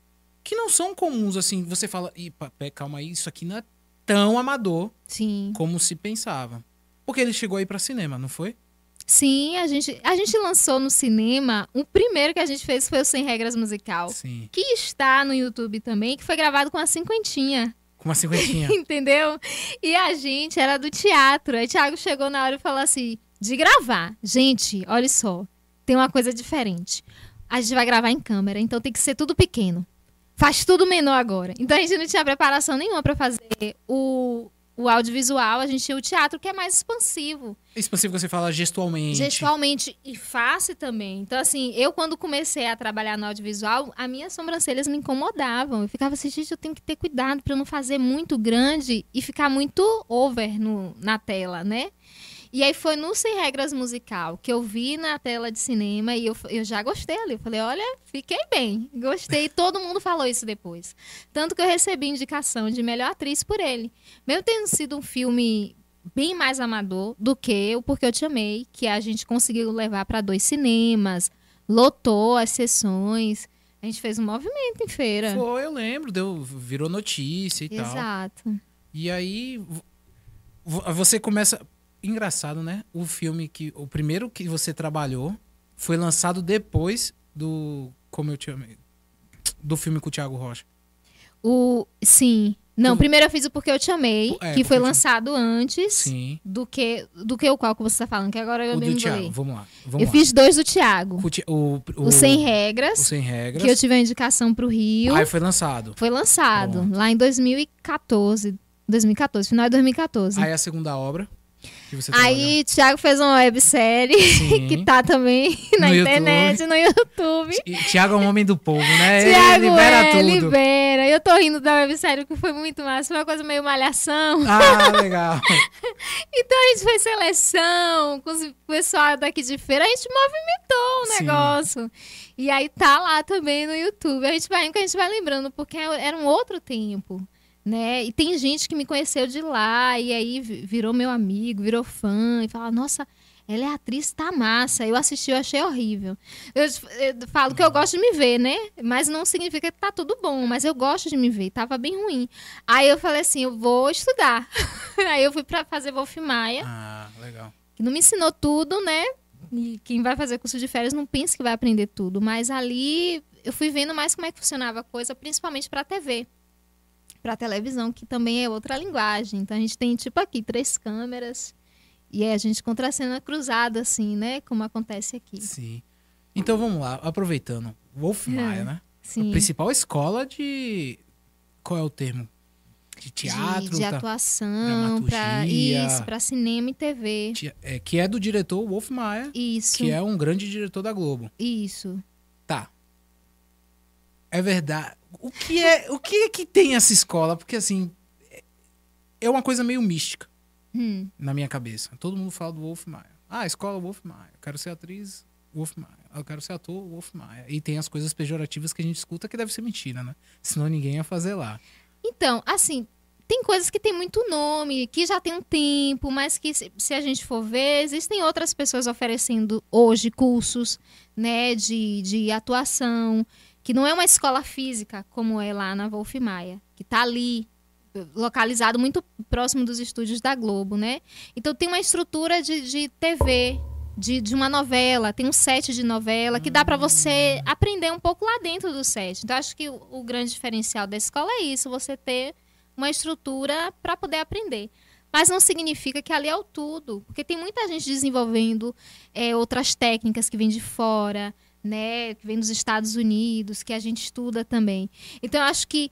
que não são comuns, assim. Você fala, pé, calma aí, isso aqui não é tão amador Sim. como se pensava. Porque ele chegou aí pra cinema, não foi? Sim, a gente, a gente lançou no cinema. O primeiro que a gente fez foi o Sem Regras Musical. Sim. Que está no YouTube também, que foi gravado com a cinquentinha. Com uma cinquentinha. Entendeu? E a gente era do teatro. Aí Thiago chegou na hora e falou assim: de gravar. Gente, olha só, tem uma coisa diferente. A gente vai gravar em câmera, então tem que ser tudo pequeno. Faz tudo menor agora. Então a gente não tinha preparação nenhuma pra fazer o, o audiovisual, a gente tinha o teatro que é mais expansivo. Expansivo que você fala gestualmente. Gestualmente e face também. Então, assim, eu quando comecei a trabalhar no audiovisual, as minhas sobrancelhas me incomodavam. Eu ficava assim, gente, eu tenho que ter cuidado eu não fazer muito grande e ficar muito over no, na tela, né? E aí foi no Sem Regras Musical que eu vi na tela de cinema e eu, eu já gostei ali. Eu falei, olha, fiquei bem, gostei. Todo mundo falou isso depois. Tanto que eu recebi indicação de melhor atriz por ele. Mesmo tendo sido um filme bem mais amador do que o Porque Eu Te Amei, que a gente conseguiu levar para dois cinemas, lotou as sessões. A gente fez um movimento em feira. Foi, eu lembro, deu, virou notícia e tal. Exato. E aí vo- vo- você começa. Engraçado, né? O filme que. O primeiro que você trabalhou foi lançado depois do. Como eu te amei. Do filme com o Thiago Rocha. O, sim. Não, Tu- primeiro eu fiz o Porque Eu Te Amei, É, que foi Eu Te- lançado antes Sim. do que, do que o qual que você tá falando, que agora eu o me Thiago. Vamos lá. Vamos Eu lá. fiz dois do Thiago. O, o, O, Sem o Regras, Sem Regras. que eu tive a indicação pro Rio. Aí foi lançado. Foi lançado Pronto. lá em 2014. 2014, final de 2014. Aí a segunda obra. Que trabalhou. Aí, Thiago fez uma websérie Sim. que tá também na No internet, no YouTube. Thiago é um homem do povo, né? Thiago Ele libera é, tudo. libera. Eu tô rindo da websérie porque foi muito massa. Foi uma coisa meio malhação. Ah, legal. Então a gente fez seleção com o pessoal daqui de feira. A gente movimentou o Sim. negócio. E aí tá lá também no YouTube. A gente vai, a gente vai lembrando, porque era um outro tempo. Né? E tem gente que me conheceu de lá e aí vi- virou meu amigo, virou fã e fala: Nossa, ela é atriz, tá massa. Eu assisti, eu achei horrível. Eu, eu falo que eu gosto de me ver, né? Mas não significa que tá tudo bom, mas eu gosto de me ver, tava bem ruim. Aí eu falei assim: Eu vou estudar. aí eu fui pra fazer Wolf Maia, Ah, legal. que não me ensinou tudo, né? E quem vai fazer curso de férias não pensa que vai aprender tudo, mas ali eu fui vendo mais como é que funcionava a coisa, principalmente para TV, para televisão, que também é outra linguagem. Então a gente tem tipo aqui três câmeras e aí a gente contra a cena cruzada assim, né? Como acontece aqui. Sim. Então vamos lá, aproveitando. Wolf Maia, né? A Sim. principal escola de. Qual é o termo? De teatro? de, de atuação, para isso, para cinema e TV. É, que é do diretor Wolf Maia, Isso. que é um grande diretor da Globo. Isso. É verdade. O que é, o que é que tem essa escola? Porque assim, é- é uma coisa meio mística Hum. na minha cabeça. Todo mundo fala do Wolf Maia. Ah, escola Wolf Maia. Eu quero ser atriz Wolf Maia. Eu quero ser ator Wolf Maia. E tem as coisas pejorativas que a gente escuta que deve ser mentira, né? Senão ninguém ia fazer lá. Então, assim, tem coisas que tem muito nome, que já tem um tempo, mas que se, se a gente for ver, existem outras pessoas oferecendo hoje cursos, né, de, de atuação, que não é uma escola física como é lá na Wolf Maia, que tá ali localizado muito próximo dos estúdios da Globo, né? Então tem uma estrutura de, de TV, de, de uma novela, tem um set de novela que dá para você aprender um pouco lá dentro do set. Então acho que o, o grande diferencial da escola é isso, você ter uma estrutura para poder aprender. Mas não significa que ali é o tudo, porque tem muita gente desenvolvendo é, outras técnicas que vêm de fora, né, que vem dos Estados Unidos, que a gente estuda também. Então eu acho que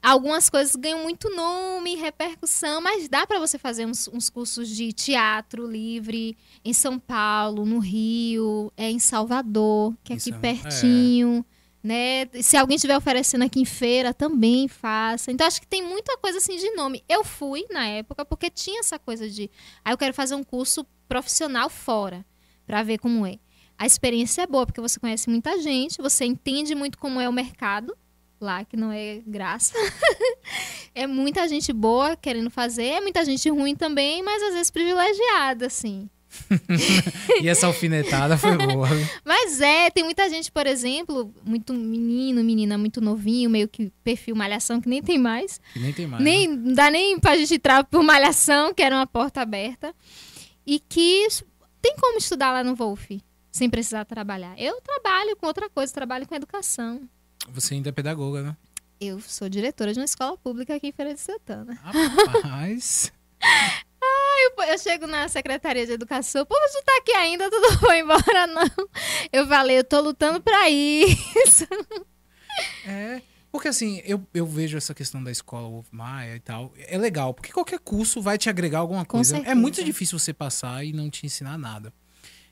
Algumas coisas ganham muito nome, repercussão, mas dá para você fazer uns, uns, cursos de teatro livre em São Paulo, no Rio, é em Salvador, que é aqui Isso, pertinho. É né? Se alguém estiver oferecendo aqui em feira, também faça. Então, acho que tem muita coisa assim de nome. Eu fui na época porque tinha essa coisa de. Aí ah, eu quero fazer um curso profissional fora, para ver como é. A experiência é boa, porque você conhece muita gente, você entende muito como é o mercado lá, que não é graça. é muita gente boa querendo fazer, é muita gente ruim também, mas às vezes privilegiada, assim. e essa alfinetada foi boa. Mas é, tem muita gente, por exemplo, muito menino, menina muito novinho, meio que perfil malhação, que nem tem mais. Que nem tem mais. Nem, né? Não dá nem pra gente entrar por malhação, que era uma porta aberta. E que tem como estudar lá no Wolf, sem precisar trabalhar. Eu trabalho com outra coisa, trabalho com educação. Você ainda é pedagoga, né? Eu sou diretora de uma escola pública aqui em Feira de Santana. Rapaz. eu, eu, chego na Secretaria de Educação, pô, você tá aqui ainda, tu não foi embora, não. Eu falei, eu tô lutando pra isso. É, porque assim, eu, eu vejo essa questão da escola Wolf Maia e tal, é legal, porque qualquer curso vai te agregar alguma coisa. É muito difícil você passar e não te ensinar nada.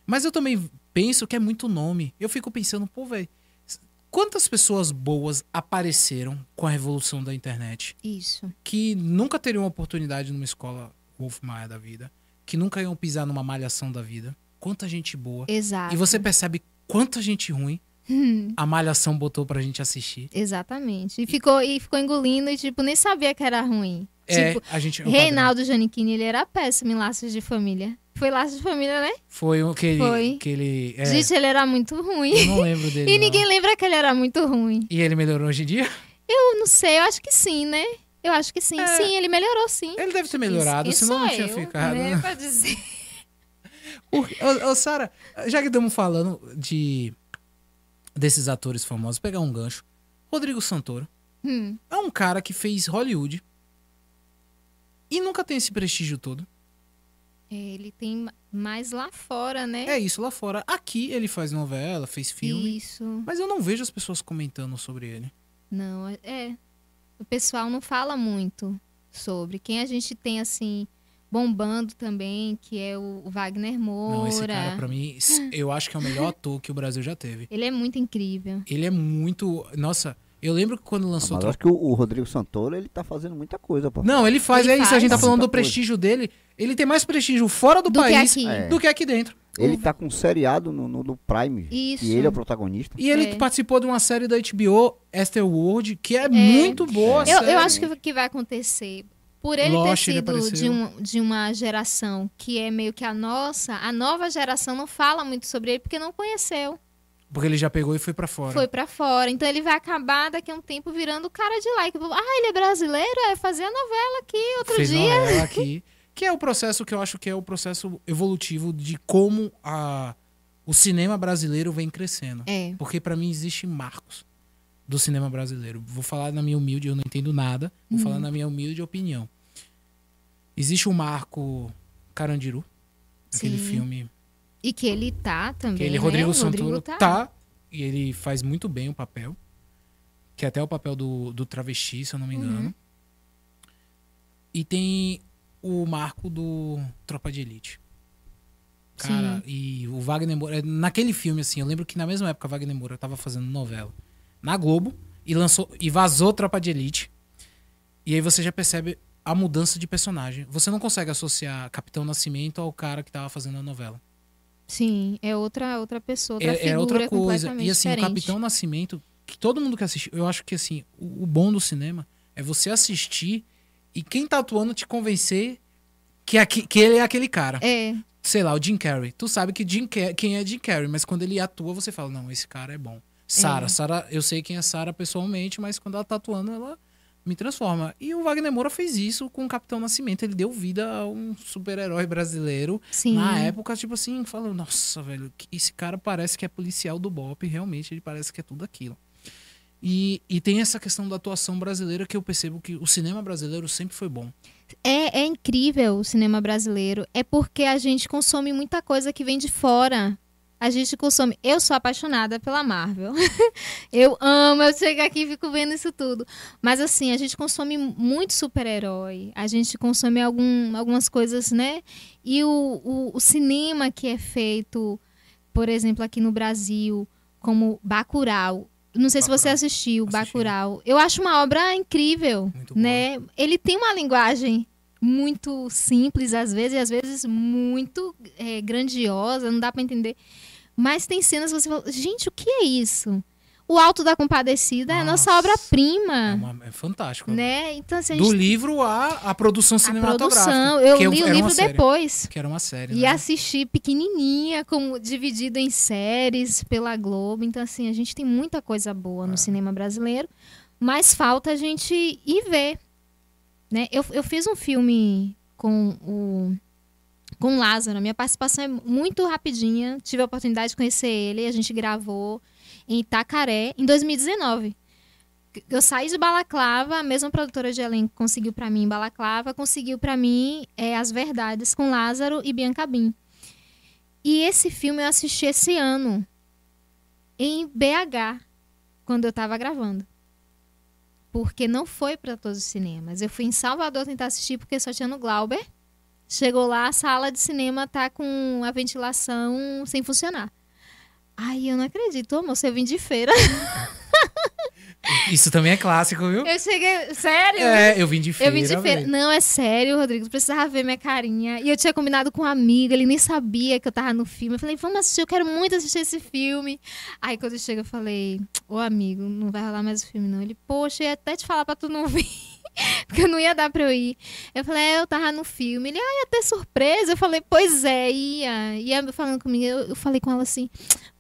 Mas eu também penso que é muito nome. Eu fico pensando, pô, velho, quantas pessoas boas apareceram com a revolução da internet? Isso. Que nunca teriam oportunidade numa escola Wolf Maia da vida, que nunca iam pisar numa malhação da vida. Quanta gente boa. Exato. E você percebe quanta gente ruim hum. a malhação botou pra gente assistir. Exatamente. E ficou, e ficou engolindo e, tipo, nem sabia que era ruim. É, tipo, a gente. Reinaldo Giannichini, ele era péssimo em Laços de Família. Foi Laços de Família, né? Foi o que ele. Foi. Que ele é. Gente, ele era muito ruim. Eu não lembro dele. e não. ninguém lembra que ele era muito ruim. E ele melhorou hoje em dia? Eu não sei, eu acho que sim, né? Eu acho que sim. É, sim, ele melhorou, sim. Ele deve ter melhorado, Isso, senão não tinha eu, ficado. Né, pra dizer. Porque, ô, ô, Sara, já que estamos falando de desses atores famosos, pegar um gancho. Rodrigo Santoro hum. é um cara que fez Hollywood e nunca tem esse prestígio todo. É, ele tem mais lá fora, né? É isso, lá fora. Aqui ele faz novela, fez filme. Isso. Mas eu não vejo as pessoas comentando sobre ele. Não, é o pessoal não fala muito sobre. Quem a gente tem, assim, bombando também, que é o Wagner Moura. Não, esse cara, pra mim, eu acho que é o melhor ator que o Brasil já teve. Ele é muito incrível. Ele é muito. Nossa. Eu lembro que quando lançou. Ah, mas eu acho que o, o, Rodrigo Santoro, ele tá fazendo muita coisa, pô. Não, ele faz, ele é faz. isso. A gente tá falando do prestígio dele. Ele tem mais prestígio fora do, do país que é. do que aqui dentro. Ele tá com um seriado no, no, no Prime. Isso. E ele é o protagonista. E ele É. participou de uma série da HBO, Esther World, que é, muito boa. Eu, eu acho que o que vai acontecer, por ele Lost, ter ele sido apareceu. de, um, de uma geração que é meio que a nossa, a nova geração não fala muito sobre ele porque não conheceu. Porque ele já pegou e foi pra fora. Foi pra fora. Então ele vai acabar daqui a um tempo virando cara de like. Ah, ele é brasileiro? É fazer a novela aqui outro Fez dia. novela aqui. Que é o processo que eu acho que é o processo evolutivo de como a, o cinema brasileiro vem crescendo. É. Porque pra mim existe marcos do cinema brasileiro. Vou falar na minha humilde, eu não entendo nada. Vou Uhum. falar na minha humilde opinião. Existe o marco Carandiru, aquele Sim. filme E que ele tá também. que ele, né? Rodrigo O Santoro, tá. tá. E ele faz muito bem o papel. Que é até o papel do, do travesti, se eu não me engano. Uhum. E tem o marco do Tropa de Elite. Cara, e o Wagner Moura. Naquele filme, assim, eu lembro que na mesma época Wagner Moura tava fazendo novela na Globo e lançou e vazou Tropa de Elite. E aí você já percebe a mudança de personagem. Você não consegue associar Capitão Nascimento ao cara que tava fazendo a novela. Sim, é outra, outra pessoa, outra É, figura é outra coisa. E assim, diferente. o Capitão Nascimento, que todo mundo que assiste, eu acho que assim, o, o bom do cinema é você assistir e quem tá atuando te convencer que, aqui, que ele é aquele cara. É, Sei lá, o Jim Carrey. Tu sabe que Jim Ca- quem é Jim Carrey, mas quando ele atua, você fala, não, esse cara é bom. Sarah, É. Sarah, eu sei quem é Sarah pessoalmente, mas quando ela tá atuando, ela me transforma. E o Wagner Moura fez isso com o Capitão Nascimento. Ele deu vida a um super-herói brasileiro sim. na época, tipo assim, falando, nossa, velho, esse cara parece que é policial do BOP, realmente ele parece que é tudo aquilo. E, e tem essa questão da atuação brasileira que eu percebo que o cinema brasileiro sempre foi bom. É, é incrível o cinema brasileiro. É porque a gente consome muita coisa que vem de fora. A gente consome. Eu sou apaixonada pela Marvel. eu amo, eu chego aqui e fico vendo isso tudo. Mas assim, a gente consome muito super-herói. A gente consome algum, algumas coisas, né? E o, o, o cinema que é feito, por exemplo, aqui no Brasil, como Bacurau. Não sei se você Bacurau. assistiu, Assisti. Bacurau. Eu acho uma obra incrível, né? Ele tem uma linguagem muito simples às vezes e às vezes muito é, grandiosa, não dá pra entender. Mas tem cenas que você fala, gente, o que é isso? O Alto da Compadecida é a nossa Nossa. obra-prima, É, é fantástico. né? Então, assim, a Do livro à, à produção a cinematográfica. produção, eu que li o livro série, depois. Que era uma série, E né? assisti pequenininha, como dividido em séries pela Globo. Então, assim, a gente tem muita coisa boa no É. cinema brasileiro, mas falta a gente ir ver. Né? Eu, eu fiz um filme com o com o Lázaro. Minha participação é muito rapidinha. Tive a oportunidade de conhecer ele. A gente gravou em Itacaré em 2019. Eu saí de Balaclava, a mesma produtora de elenco conseguiu pra mim Balaclava, conseguiu pra mim é, As Verdades com Lázaro e Bianca Bin. E esse filme eu assisti esse ano em BH, quando eu tava gravando. Porque não foi pra todos os cinemas. Eu fui em Salvador tentar assistir porque só tinha no Glauber. Chegou lá, a sala de cinema tá com a ventilação sem funcionar. Ai, eu não acredito, moça, eu vim de feira. Isso também é clássico, viu? Eu cheguei. Sério? É, eu vim de feira. Eu vim de feira. velho. Não, é sério, Rodrigo. Precisava ver minha carinha. E eu tinha combinado com um amigo, ele nem sabia que eu tava no filme. Eu falei, vamos assistir, eu quero muito assistir esse filme. Aí quando chega, eu falei, ô amigo, não vai rolar mais o filme, não. Ele, poxa, ia até te falar pra tu não vir. Porque não ia dar pra eu ir. Eu falei, é, eu tava no filme. Ele, ah, ia ter surpresa. Eu falei, pois é, ia. Ela falando comigo, eu, eu falei com ela assim,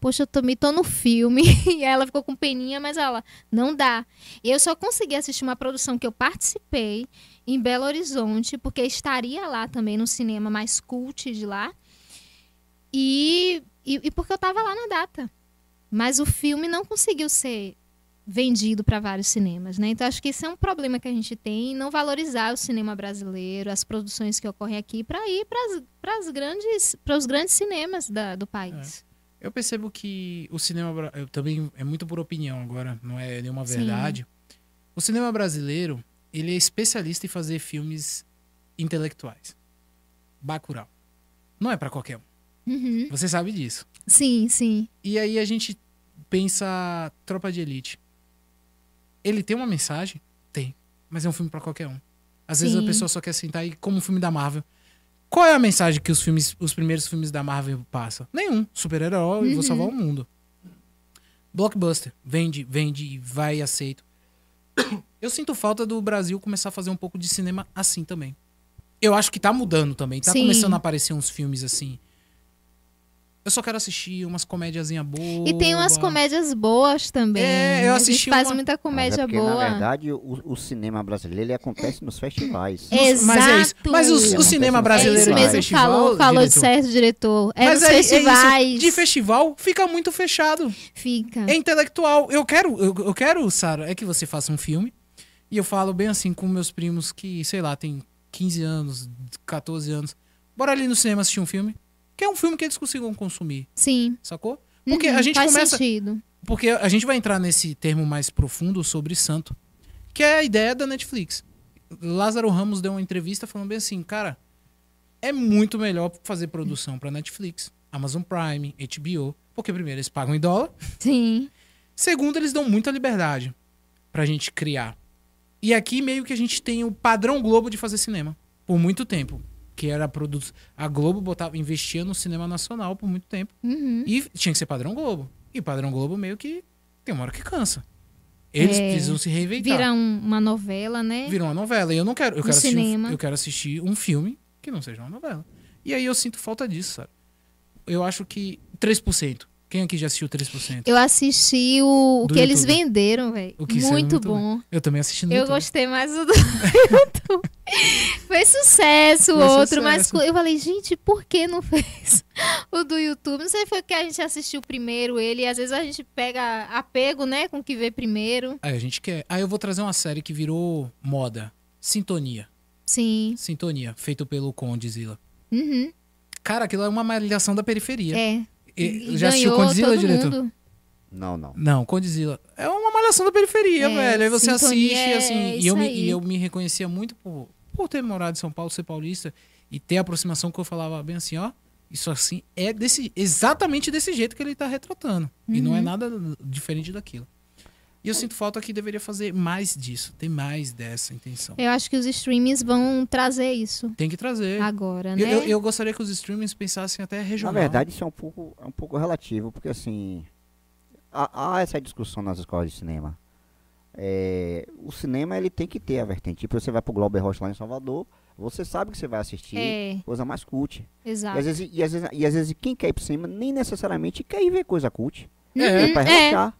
poxa, eu também tô no filme. E ela ficou com peninha, mas ela, não dá. E eu só consegui assistir uma produção que eu participei em Belo Horizonte, porque estaria lá também no cinema mais cult de lá. E, e, e porque eu tava lá na data. Mas o filme não conseguiu ser vendido para vários cinemas, né? Então acho que isso é um problema que a gente tem, não valorizar o cinema brasileiro, as produções que ocorrem aqui para ir para as grandes para os grandes cinemas da- do país. Eu percebo que o cinema. Eu também é muito por opinião agora, não é nenhuma Sim. verdade. O cinema brasileiro, ele é especialista em fazer filmes intelectuais. Bacurau. Não é pra qualquer um. Uhum. Você sabe disso. Sim, sim. E aí a gente pensa Tropa de Elite. Ele tem uma mensagem? Tem. Mas é um filme pra qualquer um. Às vezes a pessoa só quer sentar e como um filme da Marvel. Qual é a mensagem que os filmes, os primeiros filmes da Marvel passam? Nenhum. Super-herói, vou Uhum. salvar o mundo. Blockbuster. Vende, vende, vai e aceito. Eu sinto falta do Brasil começar a fazer um pouco de cinema assim também. Eu acho que tá mudando também. Tá Sim. começando a aparecer uns filmes assim. Eu só quero assistir umas comédiazinhas boas. E tem umas comédias boas também. É, eu A assisti gente faz uma- muita é comédia porque, boa. na verdade, o, o cinema brasileiro ele acontece nos festivais. Exato. Mas é isso. Mas o, o Acontece cinema no É brasileiro isso mesmo, festival, falou, falou de diretor. certo, diretor. É Mas nos é isso. festivais. De festival fica muito fechado. Fica. É intelectual. Eu quero, eu, eu quero, Sara, é que você faça um filme. E eu falo bem assim com meus primos que, sei lá, tem 15 anos, 14 anos. Bora ali no cinema assistir um filme. Que é um filme que eles consigam consumir, Sim. sacou? Porque Uhum, a gente faz começa. sentido. Porque a gente vai entrar nesse termo mais profundo sobre santo, que é a ideia da Netflix. Lázaro Ramos deu uma entrevista falando bem assim, cara, é muito melhor fazer produção pra Netflix, Amazon Prime, HBO, porque primeiro eles pagam em dólar, Sim. segundo eles dão muita liberdade pra gente criar. E aqui meio que a gente tem o padrão Globo de fazer cinema por muito tempo, que era produto a Globo botava investia no cinema nacional por muito tempo. Uhum. E tinha que ser padrão Globo. E padrão Globo meio que tem uma hora que cansa. Eles É, precisam se reinventar. Vira um- uma novela, né? Virou uma novela. E eu não quero. Eu quero, assistir um, eu quero assistir um filme que não seja uma novela. E aí eu sinto falta disso, sabe? Eu acho que 3%. Quem aqui já assistiu 3%? Eu assisti o, o que eles YouTube. venderam, velho. É Muito, muito bom. Eu também assisti no Eu YouTube. gostei mais do YouTube. Foi sucesso o outro, mas sucesso. eu falei, gente, por que não fez o do YouTube? Não sei se foi que a gente assistiu primeiro ele, e às vezes a gente pega apego, né, com o que vê primeiro. Aí a gente quer. Aí eu vou trazer uma série que virou moda. Sintonia. Sim. Sintonia, feito pelo Condizila. Uhum. Cara, aquilo é uma malhação da periferia. É. E- E já assistiu todo diretor? mundo. Não, não. Não, Condzilla. É uma malhação da periferia, É, velho. Aí você assiste, é assim. e, eu me, e eu me reconhecia muito por, por ter morado em São Paulo, ser paulista, e ter a aproximação que eu falava bem assim, ó. Isso assim é desse, exatamente desse jeito que ele tá retratando. E não é Uhum. nada diferente daquilo. E eu sinto falta que deveria fazer mais disso, ter mais dessa intenção. Eu acho que os streamings vão trazer isso Tem que trazer. agora, Eu, né? eu, eu gostaria que os streamings pensassem até Na regional. verdade, isso é um pouco, é um pouco relativo, porque assim. Há, há essa discussão nas escolas de cinema. É, o cinema ele tem que ter a vertente. Tipo, você vai pro Glauber Rocha lá em Salvador, você sabe que você vai assistir É, coisa mais cult. E exato. às, vezes, e, às vezes, e às vezes quem quer ir pro cinema nem necessariamente quer ir ver coisa cult. É. É pra é, relaxar.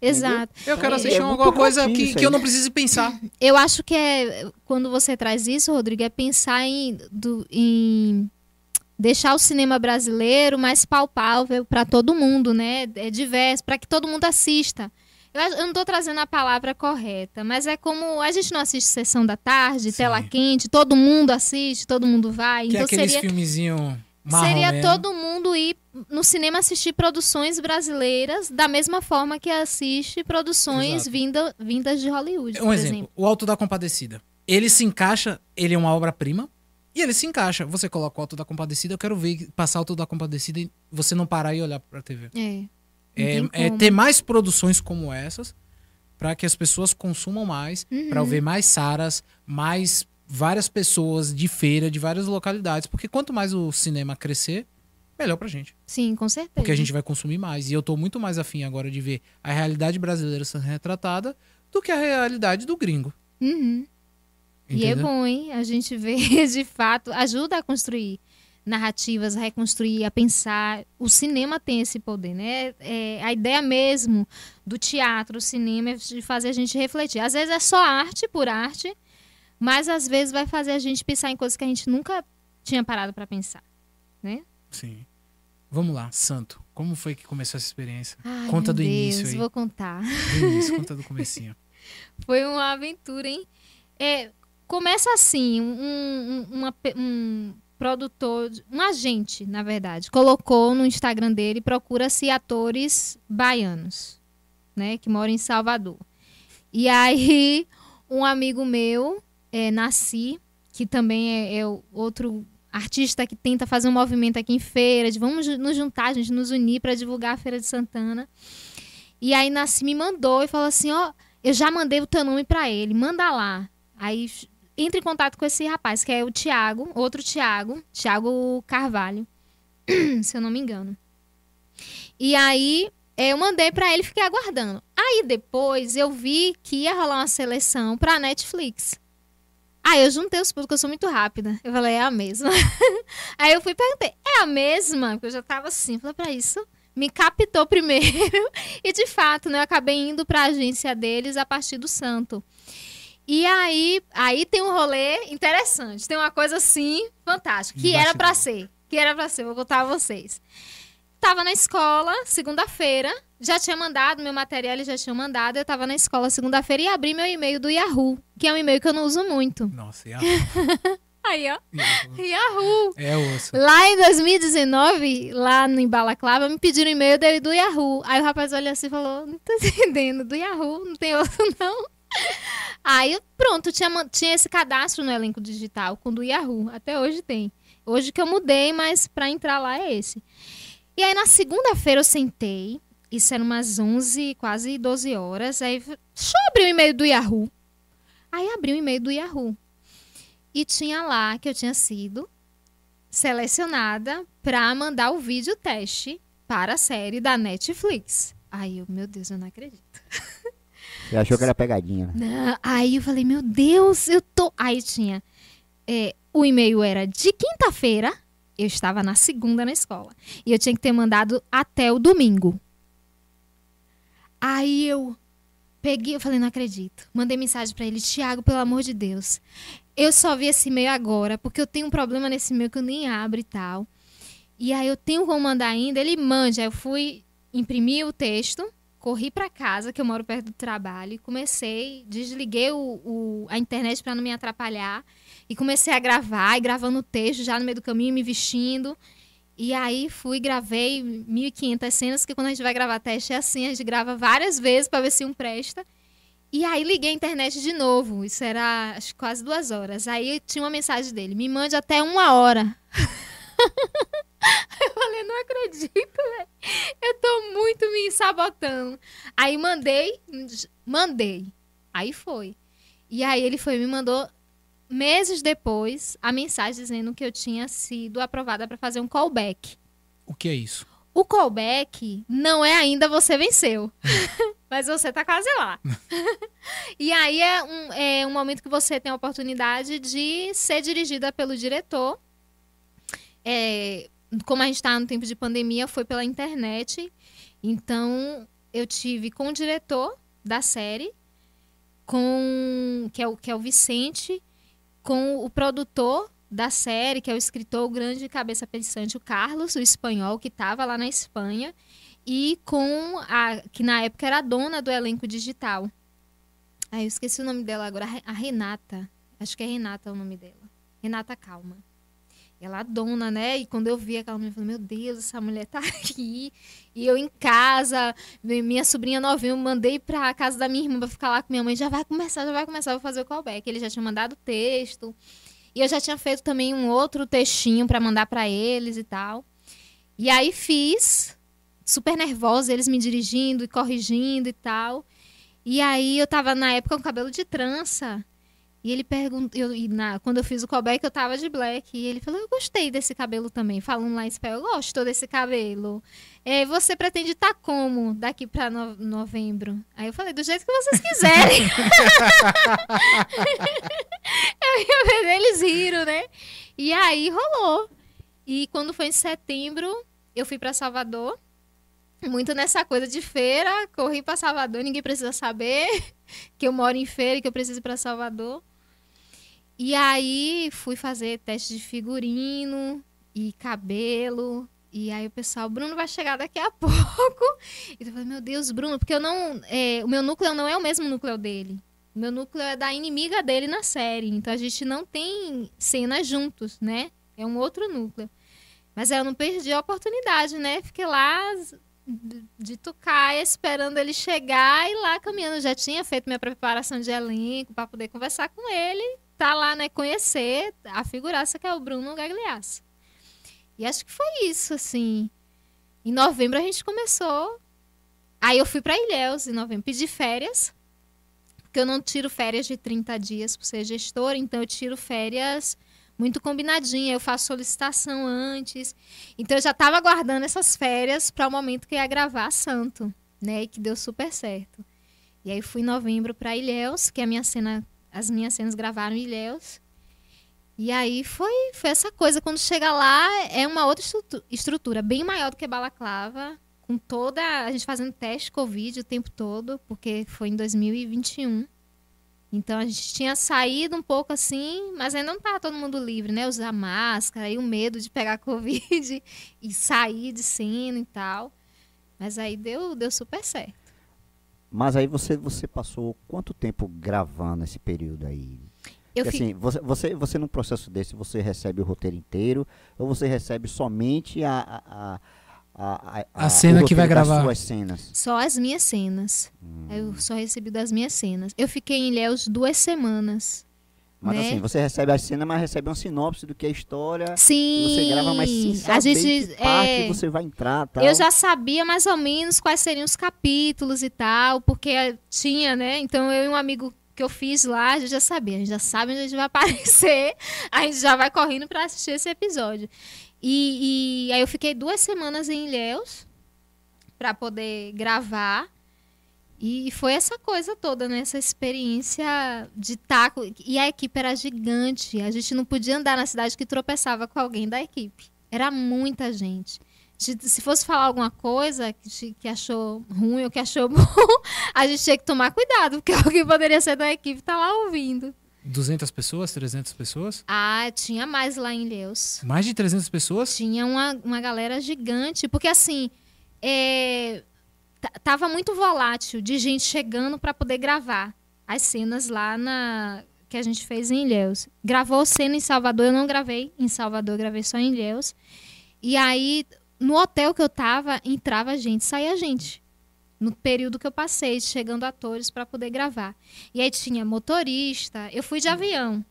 Exato. Eu quero É, assistir é alguma coisa relativo que, que eu não precise pensar. Eu acho que é quando você traz isso, Rodrigo, é pensar em, do- em deixar o cinema brasileiro mais palpável para todo mundo, né? É diverso, para que todo mundo assista. Eu, eu não estou trazendo a palavra correta, mas é como a gente não assiste sessão da tarde, Sim. tela quente, todo mundo assiste, todo mundo vai. Que é então aqueles seria filmezinho marrom Seria mesmo. todo mundo ir no cinema assistir produções brasileiras da mesma forma que assiste produções vinda, vindas de Hollywood, Um exemplo, exemplo. o Alto da Compadecida. Ele se encaixa, ele é uma obra-prima, e ele se encaixa. Você coloca o Alto da Compadecida, eu quero ver passar o Alto da Compadecida e você não parar e olhar pra TV. É. É, é ter mais produções como essas, pra que as pessoas consumam mais, Uhum. pra ver mais saras, mais várias pessoas de feira, de várias localidades. Porque quanto mais o cinema crescer, melhor pra gente. Sim, com certeza. Porque a gente vai consumir mais. E eu tô muito mais afim agora de ver a realidade brasileira sendo retratada do que a realidade do gringo. Uhum. E é Entendeu? bom, hein? A gente vê, de fato, ajuda a construir narrativas, a reconstruir, a pensar. O cinema tem esse poder, né? É, a ideia mesmo do teatro, o cinema, é de fazer a gente refletir. Às vezes é só arte por arte, mas às vezes vai fazer a gente pensar em coisas que a gente nunca tinha parado para pensar. Sim. Vamos lá, Santo. Como foi que começou essa experiência? Ai, Conta do início Deus, aí. Vou contar. Do início, conta do comecinho. Foi uma aventura, hein? É, começa assim, um, um- uma um produtor, um agente, na verdade, colocou no Instagram dele, procura-se atores baianos, né, que moram em Salvador. E aí, um amigo meu, é, Nasci, que também é, é outro artista que tenta fazer um movimento aqui em feira, de vamos nos juntar, a gente nos unir para divulgar a Feira de Santana. E aí Nasci me mandou e falou assim, ó, eu já mandei o teu nome pra ele, manda lá. Aí entre em contato com esse rapaz, que é o Tiago, outro Tiago, Tiago Carvalho, se eu não me engano. E aí eh, eu mandei pra ele fiquei aguardando. Aí depois eu vi que ia rolar uma seleção pra Netflix. Aí eu juntei os pontos, porque eu sou muito rápida. Eu falei, é a mesma. aí eu fui e perguntei, é a mesma? Porque eu já tava assim, falei pra isso. Me captou primeiro. e de fato, né, eu acabei indo pra agência deles a partir do santo. E aí, aí tem um rolê interessante. Tem uma coisa assim fantástica. Que era pra bastidor. ser. Que era pra ser, vou contar a vocês. Tava na escola, segunda-feira. Já tinha mandado, meu material já tinham mandado. Eu tava na escola segunda-feira e abri meu e-mail do Yahoo, que é um e-mail que eu não uso muito. Nossa, a... Aí, ó. a- Yahoo! É osso. Lá em 2019, lá no Embalaclava, me pediram e-mail dele do Yahoo. Aí o rapaz olhou assim e falou: Não tô entendendo, do Yahoo, não tem outro não. Aí pronto, tinha, tinha esse cadastro no elenco digital com o do Yahoo. Até hoje tem. Hoje que eu mudei, mas pra entrar lá é esse. E aí na segunda-feira eu sentei, isso era umas 11, quase 12 horas. Aí, deixa eu abrir o e-mail do Yahoo. Aí abri o e-mail do Yahoo. E tinha lá que eu tinha sido selecionada para mandar o vídeo teste para a série da Netflix. Aí eu, meu Deus, eu não acredito. Você achou que era pegadinha, né? Não, Aí eu falei, meu Deus, eu tô. Aí tinha. é, o e-mail era de quinta-feira, eu estava na segunda na escola. E eu tinha que ter mandado até o domingo. Aí eu peguei, eu falei, não acredito. Mandei mensagem pra ele, Thiago, pelo amor de Deus. Eu só vi esse e-mail agora, porque eu tenho um problema nesse e-mail que eu nem abro e tal. E aí eu tenho como mandar ainda, ele mande. Aí eu fui imprimir o texto, corri pra casa, que eu moro perto do trabalho, comecei, desliguei o, o- a internet pra não me atrapalhar, e comecei a gravar, e gravando o texto já no meio do caminho, me vestindo. E aí fui, gravei 1.500 cenas, que quando a gente vai gravar teste é assim, a gente grava várias vezes para ver se um presta. E aí liguei a internet de novo, isso era acho, quase duas horas. Aí tinha uma mensagem dele, me mande até uma hora. eu falei, não acredito, velho. Eu tô muito me sabotando. Aí mandei, mandei. Aí foi. E aí ele foi me mandou meses depois a mensagem dizendo que eu tinha sido aprovada para fazer um callback. O que é isso? O callback não é ainda você venceu. Mas você tá quase lá. e aí é um, é um momento que você tem a oportunidade de ser dirigida pelo diretor. É, como a gente está no tempo de pandemia, foi pela internet. Então, eu tive com o diretor da série, com que é o, que é o Vicente, com o produtor da série, que é o escritor, o grande cabeça pensante, o Carlos, o espanhol, que estava lá na Espanha, e com a que na época era a dona do elenco digital. Aí eu esqueci o nome dela agora, a Renata. Acho que é Renata o nome dela. Renata Calma. Ela é dona, né? E quando eu vi aquela mulher, eu falei, meu Deus, essa mulher tá aqui. E eu em casa, minha sobrinha novinha, eu mandei pra casa da minha irmã pra ficar lá com minha mãe. Já vai começar, já vai começar, vou fazer o callback. Ele já tinha mandado o texto. E eu já tinha feito também um outro textinho para mandar para eles e tal. E aí fiz, super nervosa, eles me dirigindo e corrigindo e tal. E aí eu tava na época com cabelo de trança. E ele perguntou, eu, na, quando eu fiz o callback, eu tava de black. E ele falou: Eu gostei desse cabelo também. Falando lá em espanhol, eu gosto desse cabelo. É, você pretende estar tá como daqui para no, novembro? Aí eu falei: Do jeito que vocês quiserem. eu, eles riram, né? E aí rolou. E quando foi em setembro, eu fui para Salvador. Muito nessa coisa de feira, corri para Salvador, ninguém precisa saber que eu moro em feira e que eu preciso ir para Salvador. E aí fui fazer teste de figurino e cabelo. E aí o pessoal, Bruno vai chegar daqui a pouco. E eu falei, meu Deus, Bruno, porque eu não. É, o meu núcleo não é o mesmo núcleo dele. O meu núcleo é da inimiga dele na série. Então a gente não tem cenas juntos, né? É um outro núcleo. Mas eu não perdi a oportunidade, né? Fiquei lá de tocar esperando ele chegar e lá caminhando. Já tinha feito minha preparação de elenco para poder conversar com ele tá lá, né, conhecer a figuraça que é o Bruno Gagliasso. E acho que foi isso, assim. Em novembro a gente começou. Aí eu fui para Ilhéus em novembro, pedi férias, porque eu não tiro férias de 30 dias por ser gestora, então eu tiro férias muito combinadinha, eu faço solicitação antes. Então eu já estava aguardando essas férias para o momento que ia gravar Santo, né, e que deu super certo. E aí fui em novembro para Ilhéus, que é a minha cena as minhas cenas gravaram em Ilhéus. E aí foi, foi essa coisa. Quando chega lá, é uma outra estrutura, bem maior do que Balaclava, com toda. A gente fazendo teste Covid o tempo todo, porque foi em 2021. Então a gente tinha saído um pouco assim, mas ainda não estava todo mundo livre, né? Usar máscara e o medo de pegar Covid e sair de cena e tal. Mas aí deu, deu super certo. Mas aí você, você passou quanto tempo gravando esse período aí? Eu Porque, assim, você, você, você num processo desse, você recebe o roteiro inteiro ou você recebe somente a, a, a, a, a cena que vai gravar? suas cenas? Só as minhas cenas. Hum. Eu só recebi das minhas cenas. Eu fiquei em Ilhéus duas semanas. Mas né? assim, você recebe a cena, mas recebe uma sinopse do que é a história. Sim. você grava, sem saber a gente, que parte é, você vai entrar. Tal. Eu já sabia mais ou menos quais seriam os capítulos e tal, porque tinha, né? Então eu e um amigo que eu fiz lá, a gente já sabia, a gente já sabe onde a gente vai aparecer, a gente já vai correndo para assistir esse episódio. E, e, aí eu fiquei duas semanas em Ilhéus para poder gravar. E foi essa coisa toda, né? Essa experiência de taco. E a equipe era gigante. A gente não podia andar na cidade que tropeçava com alguém da equipe. Era muita gente. Se fosse falar alguma coisa que, que achou ruim ou que achou bom, a gente tinha que tomar cuidado, porque alguém poderia ser da equipe e tá lá ouvindo. 200 pessoas, 300 pessoas? Ah, tinha mais lá em Leus. Mais de 300 pessoas? Tinha uma, uma galera gigante, porque assim, é, tava muito volátil de gente chegando para poder gravar as cenas lá na que a gente fez em Ilhéus. Gravou cena em Salvador, eu não gravei em Salvador, gravei só em Ilhéus. E aí, no hotel que eu tava, entrava gente, saía gente. No período que eu passei, chegando atores para poder gravar. E aí tinha motorista. Eu fui de avião,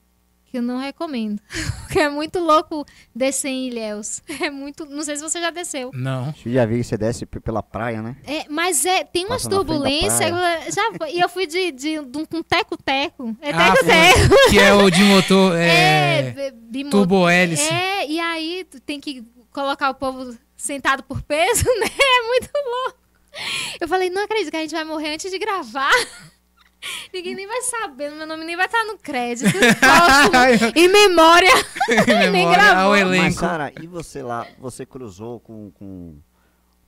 que eu não recomendo. Porque é muito louco descer em Ilhéus. É muito. Não sei se você já desceu. Não. Eu já vi que você desce pela praia, né? É, mas é, tem umas turbulências. Já, foi- e eu fui de, de, de um com teco-teco. É Ah, teco-teco. foi. Que é o de motor. É, É. bi- bimo- turbo hélice. É, e aí tem que colocar o povo sentado por peso, né? É muito louco. Eu falei, não acredito que a gente vai morrer antes de gravar. Ninguém nem vai saber, meu nome nem vai estar no crédito. Em memória. Em nem gravou. ao Mas. Sara, e você lá, você cruzou com. com,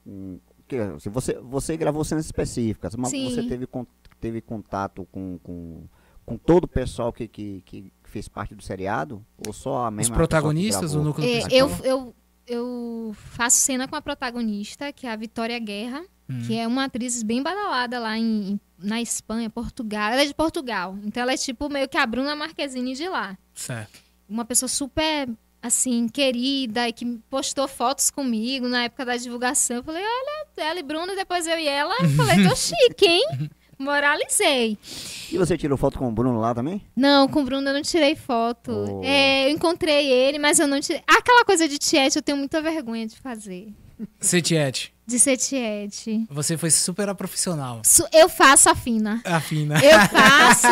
com que, assim, você, você gravou cenas específicas, mas Sim. você teve, con- teve contato com, com, com todo o pessoal que, que, que fez parte do seriado? Ou só a mesma Os protagonistas, o núcleo É, principal. eu, eu, eu faço cena com a protagonista, que é a Vitória Guerra, Hum. que é uma atriz bem badalada lá em, na Espanha, Portugal. Ela é de Portugal, então ela é tipo meio que a Bruna Marquezine de lá. Certo. uma pessoa super assim querida e que postou fotos comigo na época da divulgação. Eu falei, olha, ela e Bruna, depois eu e ela. Eu falei, tô chique, hein? Moralizei. E você tirou foto com o Bruno lá também? Não, com o Bruno eu não tirei foto. Oh. É, eu encontrei ele, mas eu não tirei. Aquela coisa de tiete eu tenho muita vergonha de fazer. Setiete, De ser tiete. você foi super profissional. Eu faço a fina. Afina. Eu faço.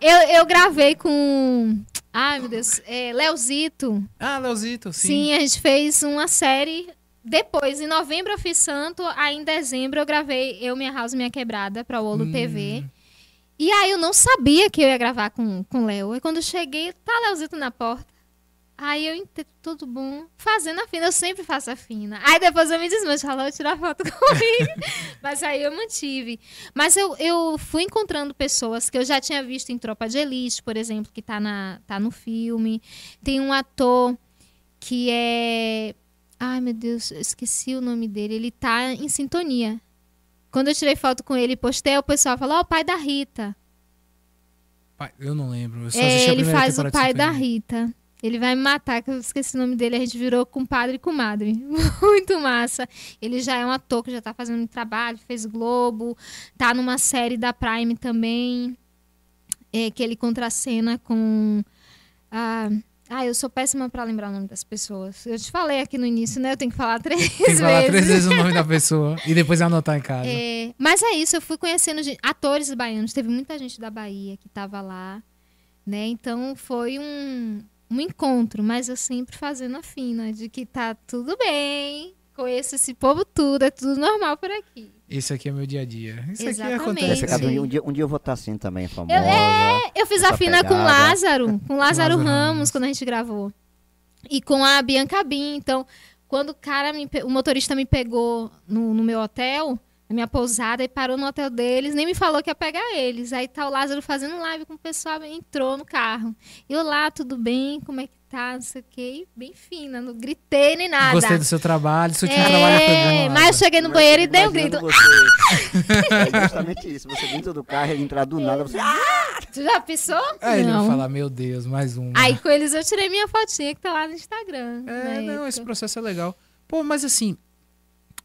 eu, eu gravei com. Ai, meu Deus. É, Leozito. Ah, Leozito, sim. Sim. a gente fez uma série. Depois, em novembro eu fiz Santo, aí em dezembro eu gravei Eu, Minha House, Minha Quebrada pra Olo Hum. TV. E aí eu não sabia que eu ia gravar com com o Léo. E quando eu cheguei, tá Leozito na porta. Aí eu entendi, tudo bom. Fazendo a fina, eu sempre faço a fina. Aí depois eu me desmancho, falou, tirar foto comigo. Mas aí eu mantive. Mas eu, eu fui encontrando pessoas que eu já tinha visto em Tropa de Elite, por exemplo, que tá, na, tá no filme. Tem um ator que é. Ai, meu Deus, eu esqueci o nome dele. Ele tá em sintonia. Quando eu tirei foto com ele e postei, o pessoal falou: Ó, o pai da Rita. Eu não lembro. Eu só É, ele faz o pai da. Rita. Ele vai me matar, que eu esqueci o nome dele. A gente virou compadre e comadre. Muito massa. Ele já é um ator que já tá fazendo trabalho, fez Globo, tá numa série da Prime também. É, que ele contracena com. a ah, eu sou péssima pra lembrar o nome das pessoas. Eu te falei aqui no início, né? Eu tenho que falar três Tem que vezes. falar três vezes o nome da pessoa e depois anotar em casa. É, mas é isso, eu fui conhecendo gente- atores baianos. Teve muita gente da Bahia que tava lá, né? Então foi um, um encontro, mas eu sempre fazendo a fina de que tá tudo bem, conheço esse povo tudo, é tudo normal por aqui. Esse aqui é meu dia a dia. Isso aqui Exatamente. acontece. Esse cara, um, dia, um, dia, eu vou estar assim também, famosa. Eu fiz a fina com o pegada. Lázaro, com o Lázaro Ramos, Ramos. quando a gente gravou. E com a Bianca Bin. Então, quando o cara, me o motorista me pegou no, no meu hotel, na minha pousada, e parou no hotel deles, nem me falou que ia pegar eles. Aí tá o Lázaro fazendo live com o pessoal, entrou no carro. Eu lá, tudo bem? Como é que tá? Não sei o quê. E Bem fina, não gritei nem nada. Gostei do seu trabalho. Se eu tinha trabalho é, mas eu cheguei no banheiro e dei um grito. Você, é justamente isso. Você dentro do carro, ele entrar do nada, você. Ah! Tu já pisou? Aí ele vai não. falar, meu Deus, mais um. Aí com eles eu tirei minha fotinha que tá lá no Instagram. É, na não, época. esse processo é legal. Pô, mas assim,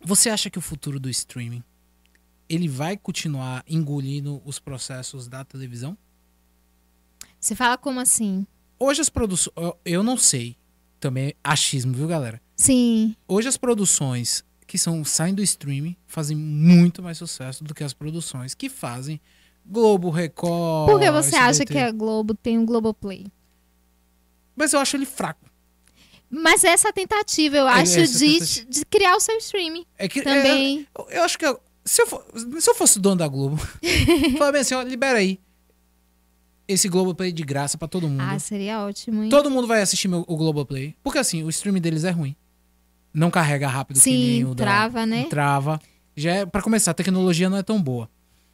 você acha que o futuro do streaming ele vai continuar engolindo os processos da televisão? Você fala como assim? Hoje as produções, eu- não sei, também é achismo, viu, galera? Sim. Hoje as produções que são saem do streaming fazem muito mais sucesso do que as produções que fazem Globo, Record. Por que você acha SBT. que a Globo tem um Globoplay? Mas eu acho ele fraco. Mas essa tentativa, eu É, acho, essa de, tentativa. de criar o seu streaming É que também. Eu, eu acho que se, eu for- se eu fosse dono da Globo, fala bem assim, ó, libera aí esse Globoplay de graça pra todo mundo. Ah, seria ótimo, hein? Todo mundo vai assistir meu, o Globoplay. Porque assim, o stream deles é ruim. Não carrega rápido que nem Sim, o da- trava, né? Trava. Já é, pra começar, a tecnologia não é tão boa.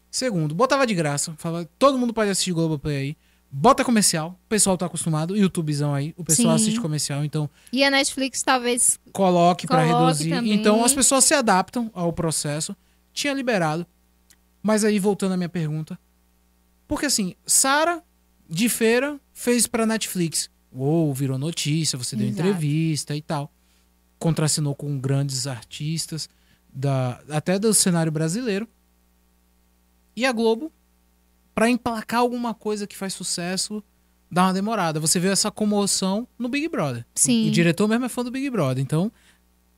Segundo, botava de graça. Falava, todo mundo pode assistir Globoplay aí. Bota comercial. O pessoal tá acostumado. YouTubezão aí. O pessoal Sim. assiste comercial. Então, E a Netflix talvez. coloque pra Coloque reduzir. também. Então, as pessoas se adaptam ao processo. Tinha liberado. Mas aí, voltando à minha pergunta. Porque assim, Sara, de feira, fez pra Netflix. Uou, virou notícia, você deu Exato. entrevista e tal. contracenou com grandes artistas, da, até do cenário brasileiro. E a Globo, para emplacar alguma coisa que faz sucesso, dá uma demorada. Você vê essa comoção no Big Brother. Sim. O, o diretor mesmo é fã do Big Brother, então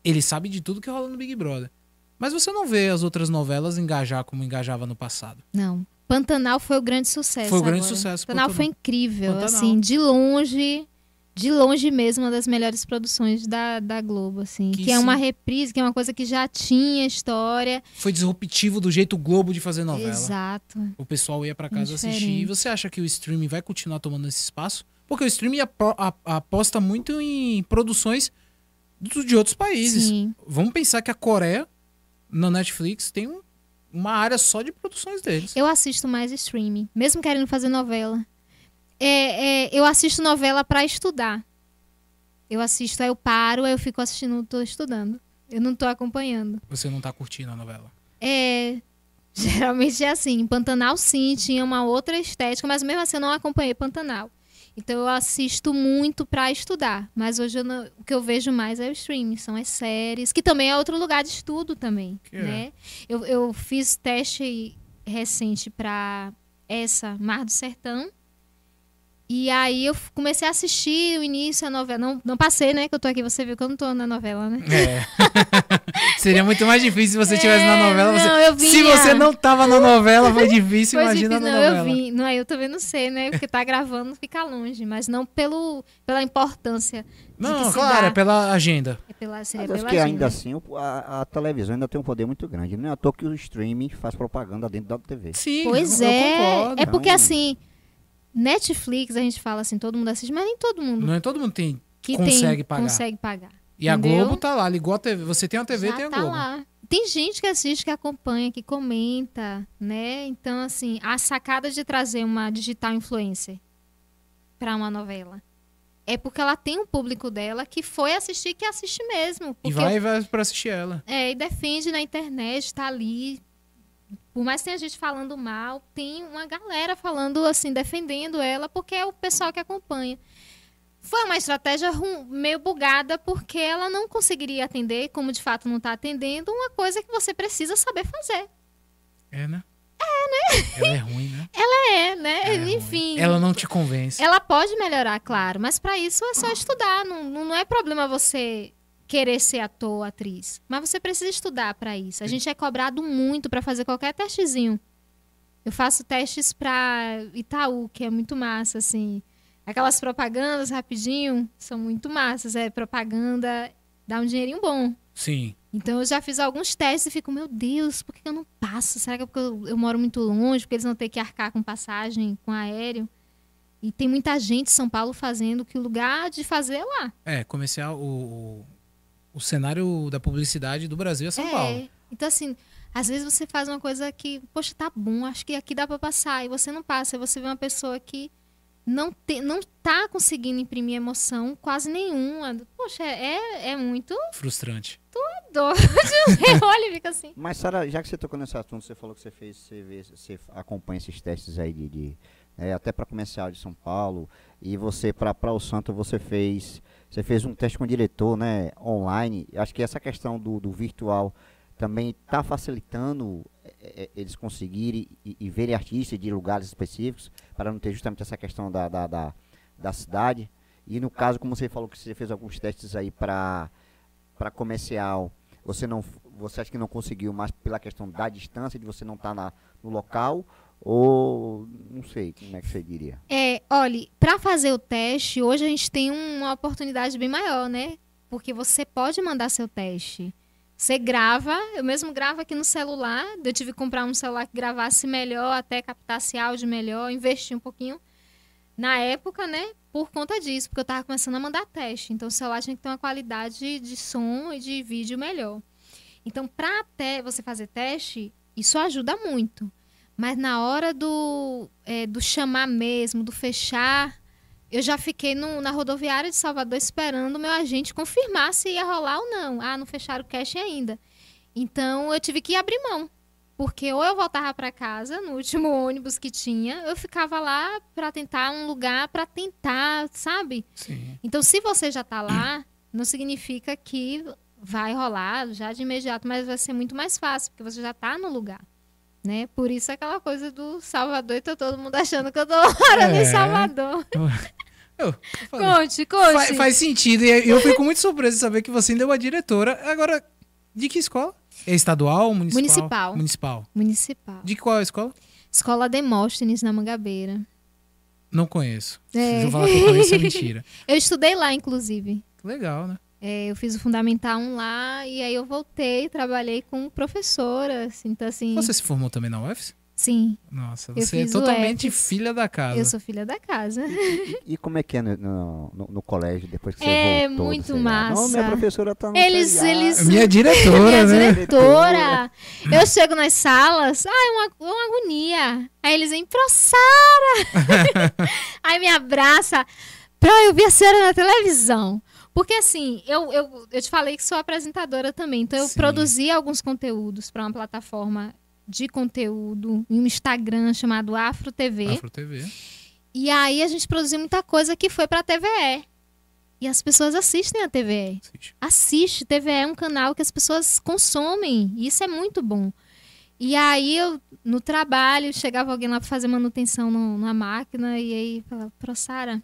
ele sabe de tudo que rola no Big Brother. Mas você não vê as outras novelas engajar como engajava no passado. Não. Pantanal foi o grande sucesso. Foi o grande agora. sucesso, Pantanal Pantanal. foi incrível, Pantanal. assim, de longe, de longe mesmo, uma das melhores produções da, da Globo, assim. Que Que, é uma reprise, que é uma coisa que já tinha história. Foi disruptivo do jeito Globo de fazer novela. Exato. O pessoal ia pra casa Diferente. assistir. E você acha que o streaming vai continuar tomando esse espaço? Porque o streaming aposta muito em produções de outros países. Sim. Vamos pensar que a Coreia, na Netflix, tem um- uma área só de produções deles. Eu assisto mais streaming, mesmo querendo fazer novela. É, é, eu assisto novela pra estudar. Eu assisto, aí eu paro, aí eu fico assistindo, tô estudando. Eu não tô acompanhando. Você não tá curtindo a novela. É. Geralmente é assim. Pantanal, sim, tinha uma outra estética, mas mesmo assim eu não acompanhei Pantanal. Então eu assisto muito pra estudar. Mas hoje não- o que eu vejo mais é o streaming, são as séries, que também é outro lugar de estudo também. Que é. né? Eu, eu fiz teste recente pra essa Mar do Sertão. E aí eu comecei a assistir o início, a novela. Não, não passei, né? Que eu tô aqui, você viu que eu não tô na novela, né? É. Seria muito mais difícil se você estivesse na É, novela. você- não, eu Se vinha. você não tava na novela, foi difícil, Foi imagina difícil, na não, novela. eu vim. Não, eu também não sei, né? Porque tá gravando, fica longe. Mas não pelo, pela importância. de Não, se claro, dá. é pela agenda. É pela, seria Mas acho pela que agenda. ainda assim a, a televisão ainda tem um poder muito grande. Não é à toa que o streaming faz propaganda dentro da TV. Sim, Pois eu, é. eu é porque assim, Netflix, a gente fala assim, todo mundo assiste, mas nem todo mundo Não é todo mundo tem. que consegue tem pagar. consegue pagar. E a Entendeu? Globo tá lá, ligou a TV. Você tem a TV, Já tem a tá Globo. lá. Tem gente que assiste, que acompanha, que comenta, né? Então, assim, a sacada de trazer uma digital influencer para uma novela é porque ela tem um público dela que foi assistir, que assiste mesmo. E vai, vai pra assistir ela. É, e defende na internet, tá ali. Por mais que tenha gente falando mal, tem uma galera falando assim, defendendo ela, porque é o pessoal que acompanha. Foi uma estratégia meio bugada, porque ela não conseguiria atender, como de fato não está atendendo, uma coisa que você precisa saber fazer. É, né? É, né? Ela é ruim, né? É, né? Ela é. Enfim. Ela não te convence. Ela pode melhorar, claro, mas para isso é só estudar. Não não é problema você querer ser ator ou atriz, mas você precisa estudar para isso. A gente é cobrado muito para fazer qualquer testezinho. Eu faço testes para Itaú, que é muito massa, assim. Aquelas propagandas rapidinho são muito massas. É propaganda, dá um dinheirinho bom. Sim. Então eu já fiz alguns testes e fico, meu Deus, por que eu não passo? Será que é porque eu, eu moro muito longe? Porque eles vão ter que arcar com passagem, com aéreo? E tem muita gente em São Paulo fazendo que o lugar de fazer é lá. É, comercial, o, o, cenário da publicidade do Brasil é São é. Paulo. Então, assim, às vezes você faz uma coisa que, poxa, tá bom, acho que aqui dá pra passar. E você não passa. Você vê uma pessoa que não, te, não tá conseguindo imprimir emoção quase nenhuma. Poxa, é, é muito Frustrante. doido. Você olha e fica assim. Mas, Sara, já que você tocou nesse assunto, você falou que você fez, você, vê, você acompanha esses testes aí de, de é, até para comercial de São Paulo e você para o Santo você fez, você fez um teste com o diretor, né, online. Acho que essa questão do, do virtual também está facilitando é, é, eles conseguirem e, e verem artistas de lugares específicos para não ter justamente essa questão da, da, da, da cidade. E no caso, como você falou que você fez alguns testes aí para para comercial, você não você acha que não conseguiu mais pela questão da distância de você não estar na no local ou não sei como é que você diria É, olha, para fazer o teste, hoje a gente tem uma oportunidade bem maior, né? Porque você pode mandar seu teste. Você grava, eu mesmo gravo aqui no celular. Eu tive que comprar um celular que gravasse melhor, até captasse áudio melhor, investir um pouquinho na época, né? Por conta disso, porque eu tava começando a mandar teste. Então o celular tinha que ter uma qualidade de som e de vídeo melhor. Então, para até você fazer teste, isso ajuda muito. Mas na hora do, é, do chamar mesmo, do fechar, eu já fiquei no- na rodoviária de Salvador esperando o meu agente confirmar se ia rolar ou não. Ah, não fecharam o cash ainda. Então eu tive que abrir mão. Porque ou eu voltava para casa no último ônibus que tinha, eu ficava lá para tentar um lugar para tentar, sabe? Sim. Então, se você já tá lá, não significa que vai rolar já de imediato, mas vai ser muito mais fácil, porque você já está no lugar. Né? Por isso aquela coisa do Salvador e tá todo mundo achando que eu tô morando É. em Salvador. Eu falei, Conte, conte. Fa- faz sentido. E eu fico muito surpreso de saber que você ainda é uma diretora. Agora, de que escola? É estadual, municipal? Municipal. Municipal. Municipal. De qual escola? Escola Demóstenes, na Mangabeira. Não conheço. É. Se eu falar que eu conheço, é mentira. Eu estudei lá, inclusive. Legal, né? É, eu fiz o Fundamental 1 lá e aí eu voltei, trabalhei com professora. Assim, então, assim, Você se formou também na UFS? sim, Nossa, você é totalmente filha da casa. eu sou filha da casa. E como é que é no, no, no- no colégio depois que você É voltou? do muito massa. Não, minha professora tá no Eles- seriado. eles- Minha diretora, Minha né? diretora. Eu chego nas salas, ai, uma, uma agonia. Aí eles vêm, pro Sara! aí me abraça. Pro, eu vi a senhora na televisão. Porque assim, eu, eu, eu te falei que sou apresentadora também. Então eu Sim. produzi alguns conteúdos para uma plataforma de conteúdo em um Instagram chamado Afro TV. Afro TV. E aí a gente produziu muita coisa que foi pra TVE. E as pessoas assistem a TVE. Assiste. Assiste, TVE é um canal que as pessoas consomem. E isso é muito bom. E aí eu, no trabalho, chegava alguém lá pra fazer manutenção no- na máquina e aí falava, Pro Sara,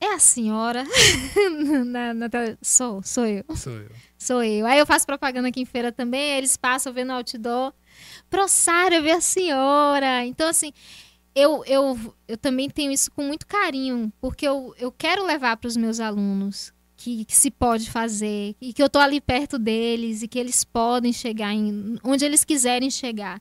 é a senhora? na, na sou, sou eu. Sou eu. Sou eu. Aí eu faço propaganda aqui em feira também, eles passam vendo outdoor. Pro Sara, eu vi a senhora. Então, assim, eu, eu, eu também tenho isso com muito carinho, porque eu, eu quero levar para os meus alunos que, que se pode fazer, e que eu tô ali perto deles, e que eles podem chegar em onde eles quiserem chegar.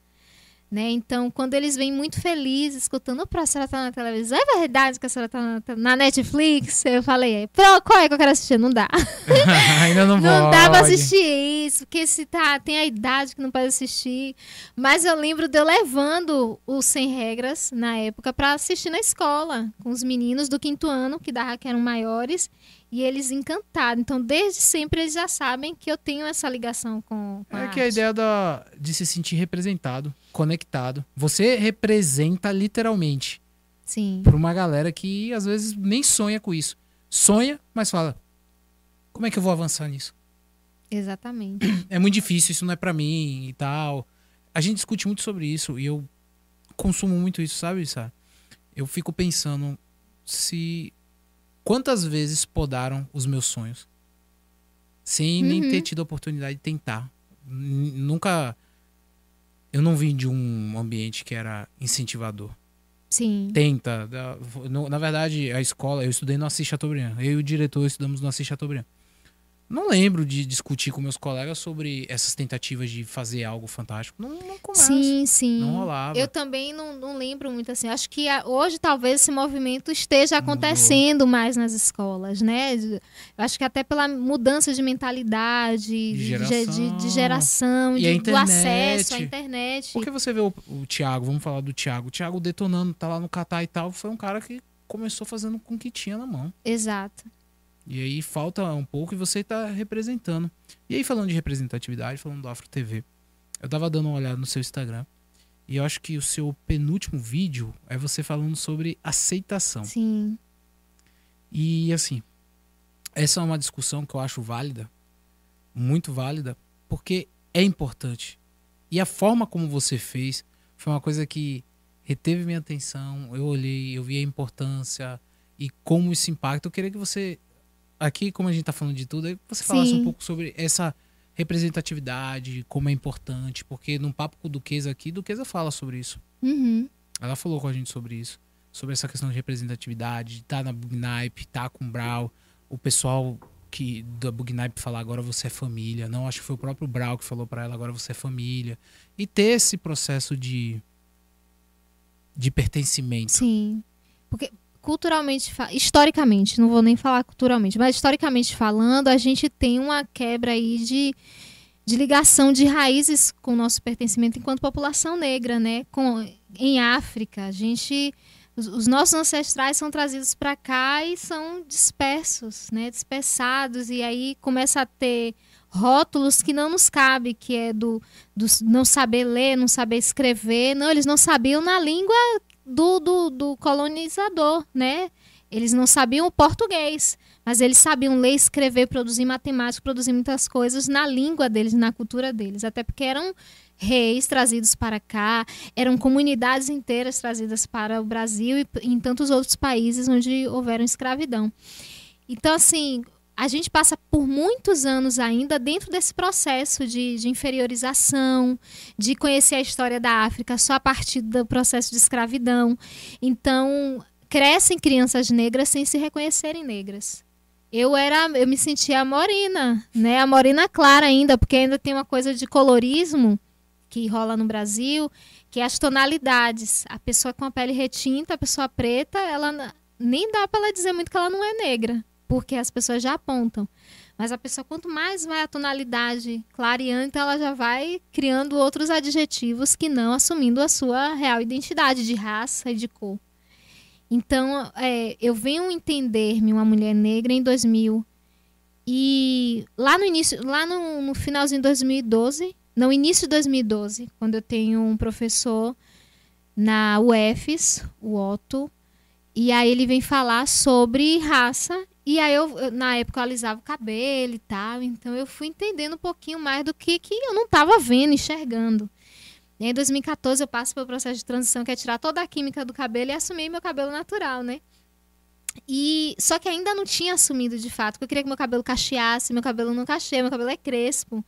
Né? Então, quando eles vêm muito felizes, escutando, "Pro, a senhora tá na televisão, é verdade que a senhora tá na, na Netflix? Eu falei, Pro, qual é que eu quero assistir? Não dá. Ainda não, Não dá pra pode. assistir isso, porque se tá, tem a idade que não pode assistir. Mas eu lembro de eu levando o Sem Regras na época pra assistir na escola, com os meninos do quinto ano, que dava que eram maiores, e eles encantados. Então, desde sempre eles já sabem que eu tenho essa ligação com, com É a que a arte. ideia da, de se sentir representado, conectado. Você representa literalmente Sim, por uma galera que às vezes nem sonha com isso. Sonha, mas fala: como é que eu vou avançar nisso? exatamente. É muito difícil, isso não é pra mim e tal. A gente discute muito sobre isso e eu consumo muito isso, sabe, Sá? Eu fico pensando se quantas vezes podaram os meus sonhos sem nem Uhum. ter tido a oportunidade de tentar. N- Nunca eu não vim de um ambiente que era incentivador. Sim. Tenta. Na verdade, a escola, eu estudei no Assis Chateaubriand. Eu e o diretor estudamos no Assis Chateaubriand. Não lembro de discutir com meus colegas sobre essas tentativas de fazer algo fantástico. Não, não começa. Sim, sim. Não rolava. Eu também não, não lembro muito assim. Acho que a- hoje talvez esse movimento esteja Mudou. acontecendo mais nas escolas, né? Eu acho que até pela mudança de mentalidade, de, geração. de- de geração, E de- do acesso à internet. Porque você vê o, o Thiago, vamos falar do Thiago. O Thiago detonando, tá lá no Catar e tal. Foi um cara que começou fazendo com o que tinha na mão. Exato. E aí falta um pouco e você tá representando. E aí, falando de representatividade, falando do Afro TV, eu tava dando uma olhada no seu Instagram. E eu acho que o seu penúltimo vídeo é você falando sobre aceitação. Sim. E assim, essa é uma discussão que eu acho válida, muito válida, porque é importante. E a forma como você fez foi uma coisa que reteve minha atenção. Eu olhei, eu vi a importância e como isso impacta. Eu queria que você, aqui, como a gente tá falando de tudo, você falasse Sim. um pouco sobre essa representatividade, como é importante, porque num papo com o Duquesa aqui, Duquesa fala sobre isso. Uhum. Ela falou com a gente sobre isso. Sobre essa questão de representatividade, de estar na Bugnipe, estar com o Brau. O pessoal que da Bugnipe falar agora você é família. Não, acho que foi o próprio Brau que falou pra ela agora você é família. E ter esse processo de de pertencimento. Sim. Porque culturalmente, historicamente, não vou nem falar culturalmente, mas historicamente falando, a gente tem uma quebra aí de, de ligação de raízes com o nosso pertencimento enquanto população negra, né? Com, em África, a gente os, os nossos ancestrais são trazidos para cá e são dispersos, né? Dispersados e aí começa a ter rótulos que não nos cabe, que é do, do não saber ler, não saber escrever. Não, eles não sabiam na língua do, do, do colonizador, né? Eles não sabiam o português, mas eles sabiam ler, escrever, produzir matemática, produzir muitas coisas na língua deles, na cultura deles, até porque eram reis trazidos para cá, eram comunidades inteiras trazidas para o Brasil e em tantos outros países onde houveram escravidão. Então, assim, a gente passa por muitos anos ainda dentro desse processo de, de, inferiorização, de conhecer a história da África só a partir do processo de escravidão. Então, crescem crianças negras sem se reconhecerem negras. Eu era, eu me sentia a morena, né? A morena clara ainda, porque ainda tem uma coisa de colorismo que rola no Brasil, que é as tonalidades. A pessoa com a pele retinta, a pessoa preta, ela nem dá para ela dizer muito que ela não é negra porque as pessoas já apontam. Mas a pessoa, quanto mais vai a tonalidade clareando, ela já vai criando outros adjetivos que não assumindo a sua real identidade de raça e de cor. Então, é, eu venho entender-me uma mulher negra em 2000. E lá no início, lá no, no finalzinho de 2012, no início de 2012, quando eu tenho um professor na UFES, o Otto, e aí ele vem falar sobre raça e aí eu, na época, eu alisava o cabelo e tal, então eu fui entendendo um pouquinho mais do que, que eu não estava vendo, enxergando. E aí, em 2014 eu passo pelo processo de transição, que é tirar toda a química do cabelo e assumir meu cabelo natural, né? E só que ainda não tinha assumido de fato, porque eu queria que meu cabelo cacheasse, meu cabelo não cacheia, meu cabelo é crespo.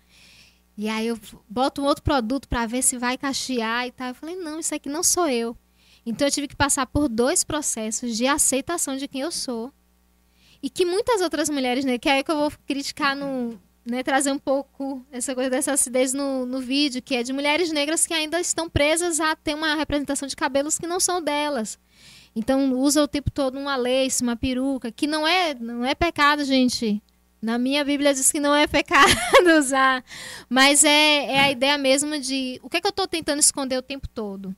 E aí eu boto um outro produto para ver se vai cachear e tal. Eu falei: "Não, isso aqui não sou eu". Então eu tive que passar por dois processos de aceitação de quem eu sou e que muitas outras mulheres, né, que é aí que eu vou criticar no, né, trazer um pouco essa coisa dessa acidez no, no vídeo, que é de mulheres negras que ainda estão presas a ter uma representação de cabelos que não são delas. Então usa o tempo todo uma lace, uma peruca, que não é, não é pecado, gente. Na minha Bíblia diz que não é pecado usar. Mas é, é a ideia mesmo de o que, é que eu estou tentando esconder o tempo todo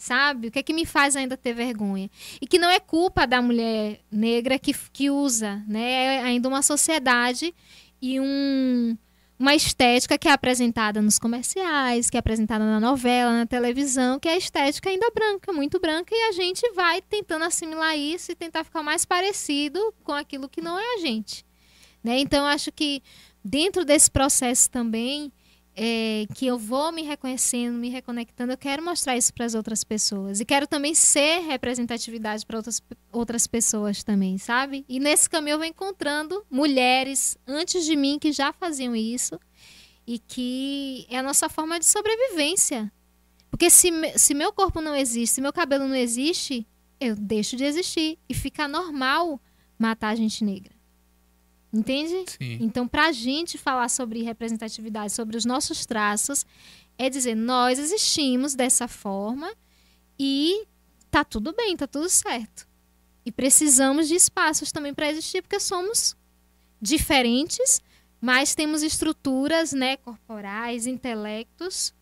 sabe? O que é que me faz ainda ter vergonha? E que não é culpa da mulher negra que, que usa, né? É ainda uma sociedade e um, uma estética que é apresentada nos comerciais, que é apresentada na novela, na televisão, que é a estética ainda branca, muito branca, e a gente vai tentando assimilar isso e tentar ficar mais parecido com aquilo que não é a gente. Né? Então, acho que dentro desse processo também é, que eu vou me reconhecendo, me reconectando, eu quero mostrar isso para as outras pessoas. E quero também ser representatividade para outras, outras pessoas também, sabe? E nesse caminho eu vou encontrando mulheres antes de mim que já faziam isso e que é a nossa forma de sobrevivência. Porque se, se meu corpo não existe, se meu cabelo não existe, eu deixo de existir. E fica normal matar a gente negra. Entende? Sim. Então, para a gente falar sobre representatividade, sobre os nossos traços, é dizer, nós existimos dessa forma e tá tudo bem, tá tudo certo. E precisamos de espaços também para existir, porque somos diferentes, mas temos estruturas né, corporais, intelectos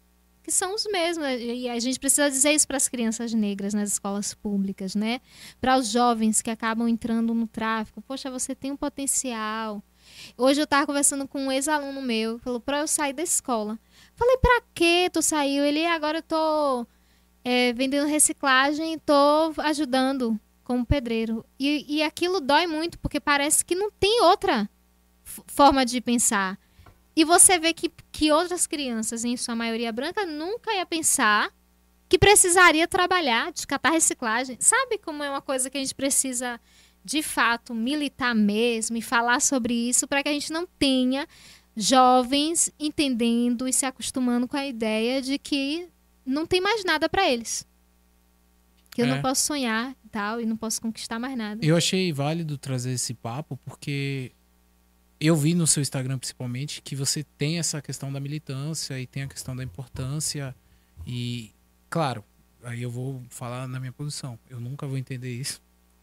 que são os mesmos. E a gente precisa dizer isso para as crianças negras nas escolas públicas, né? Para os jovens que acabam entrando no tráfico. Poxa, você tem um potencial. Hoje eu estava conversando com um ex-aluno meu, falou para eu sair da escola. Falei, para que tu saiu? Ele, agora eu tô é, vendendo reciclagem e tô ajudando como pedreiro. E, e aquilo dói muito, porque parece que não tem outra forma de pensar. E você vê que, que outras crianças, em sua maioria branca, nunca ia pensar que precisaria trabalhar, descartar reciclagem. Sabe como é uma coisa que a gente precisa, de fato, militar mesmo e falar sobre isso para que a gente não tenha jovens entendendo e se acostumando com a ideia de que não tem mais nada para eles. Que eu É. não posso sonhar e tal, e não posso conquistar mais nada. Eu achei válido trazer esse papo porque eu vi no seu Instagram principalmente que você tem essa questão da militância e tem a questão da importância e claro, aí eu vou falar na minha posição. Eu nunca vou entender isso.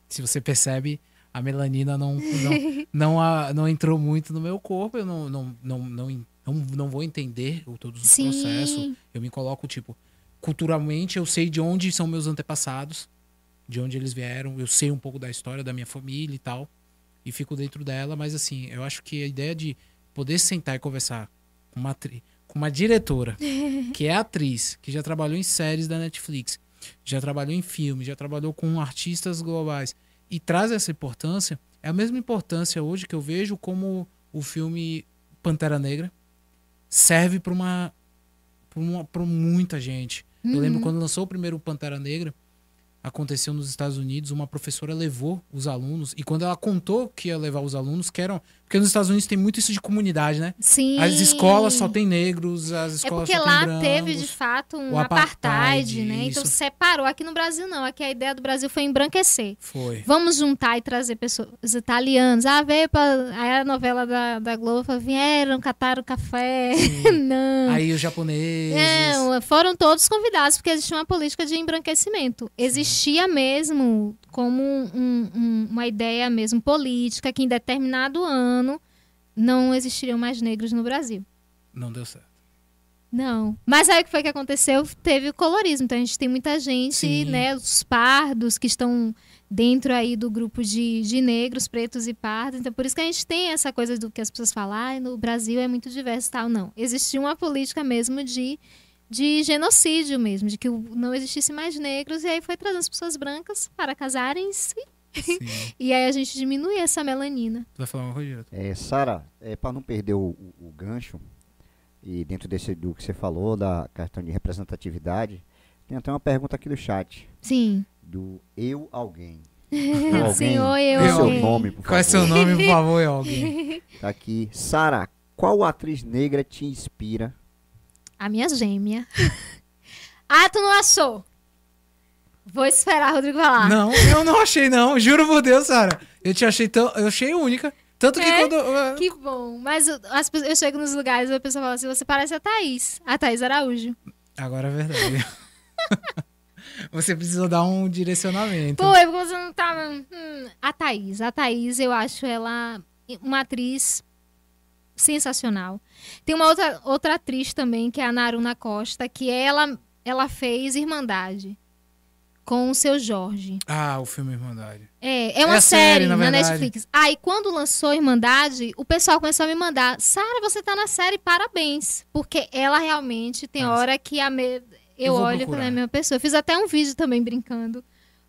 Se você percebe, a melanina não não, não, a- não entrou muito no meu corpo, eu não não não não, não, não vou entender todos os Sim. processos. Eu me coloco tipo culturalmente eu sei de onde são meus antepassados, de onde eles vieram, eu sei um pouco da história da minha família e tal, e fico dentro dela, mas assim, eu acho que a ideia de poder sentar e conversar com uma, com uma diretora, que é atriz, que já trabalhou em séries da Netflix, já trabalhou em filmes, já trabalhou com artistas globais, e traz essa importância, É a mesma importância hoje que eu vejo como o filme Pantera Negra serve para uma para muita gente. Eu lembro quando lançou o primeiro Pantera Negra, aconteceu nos Estados Unidos, uma professora levou os alunos e quando ela contou que ia levar os alunos, que eram, porque nos Estados Unidos tem muito isso de comunidade, né? Sim. As escolas só tem negros, as É escolas porque só tem lá brancos. teve, de fato, um apartheid, apartheid, né? Então isso. separou. Aqui no Brasil, não. Aqui a ideia do Brasil foi embranquecer. Foi. Vamos juntar e trazer pessoas italianas. Ah, veio pra. Aí a novela da, da Globo falou, vieram, cataram café. não. Aí os japoneses. Não, foram todos convidados, porque existia uma política de embranquecimento. Existia mesmo como um- um- uma ideia mesmo política que em determinado ano não existiriam mais negros no Brasil. Não deu certo. Não. Mas aí o que foi que aconteceu? Teve o colorismo. Então a gente tem muita gente, Sim. né? Os pardos que estão dentro aí do grupo de, de negros, pretos e pardos. Então por isso que a gente tem essa coisa do que as pessoas falam, ah, no Brasil é muito diverso e tal. Não. Existia uma política mesmo de, de genocídio mesmo, de que não existisse mais negros, e aí foi trazendo as pessoas brancas para casarem-se. E aí a gente diminui essa melanina. Tu vai falar uma coisa direto? É, Sara, é, para não perder o, o- o gancho, e dentro desse do que você falou, da questão de representatividade, tem até uma pergunta aqui do chat, Sim. do eu alguém. Eu Sim, oi, eu Dê seu alguém. nome, por Qual é seu favor. nome, por favor, é alguém? Tá aqui. Sara, qual atriz negra te inspira? A minha gêmea. ah, tu não achou? Vou esperar o Rodrigo falar. Não, eu não achei, não. Juro por Deus, Sara. Eu te achei tão. Eu achei única. Tanto que É? quando. eu- Que bom. Mas o- as eu chego nos lugares e a pessoa fala assim: você parece a Thaís. A Thaís Araújo. Agora é verdade. você precisou dar um direcionamento. Foi, porque você não tava. Hum, a Thaís. A Thaís, eu acho ela uma atriz sensacional. Tem uma outra, outra atriz também, que é a Naruna Costa, que ela, ela fez Irmandade com o seu Jorge. Ah, o filme Irmandade. É, é uma É série, série, na na. Netflix. Aí, quando lançou Irmandade, o pessoal começou a me mandar: Sara, você tá na série, parabéns. Porque ela realmente tem Nossa. hora que a me... Eu eu olho e procurar. falei, a mesma pessoa. Eu fiz até um vídeo também brincando.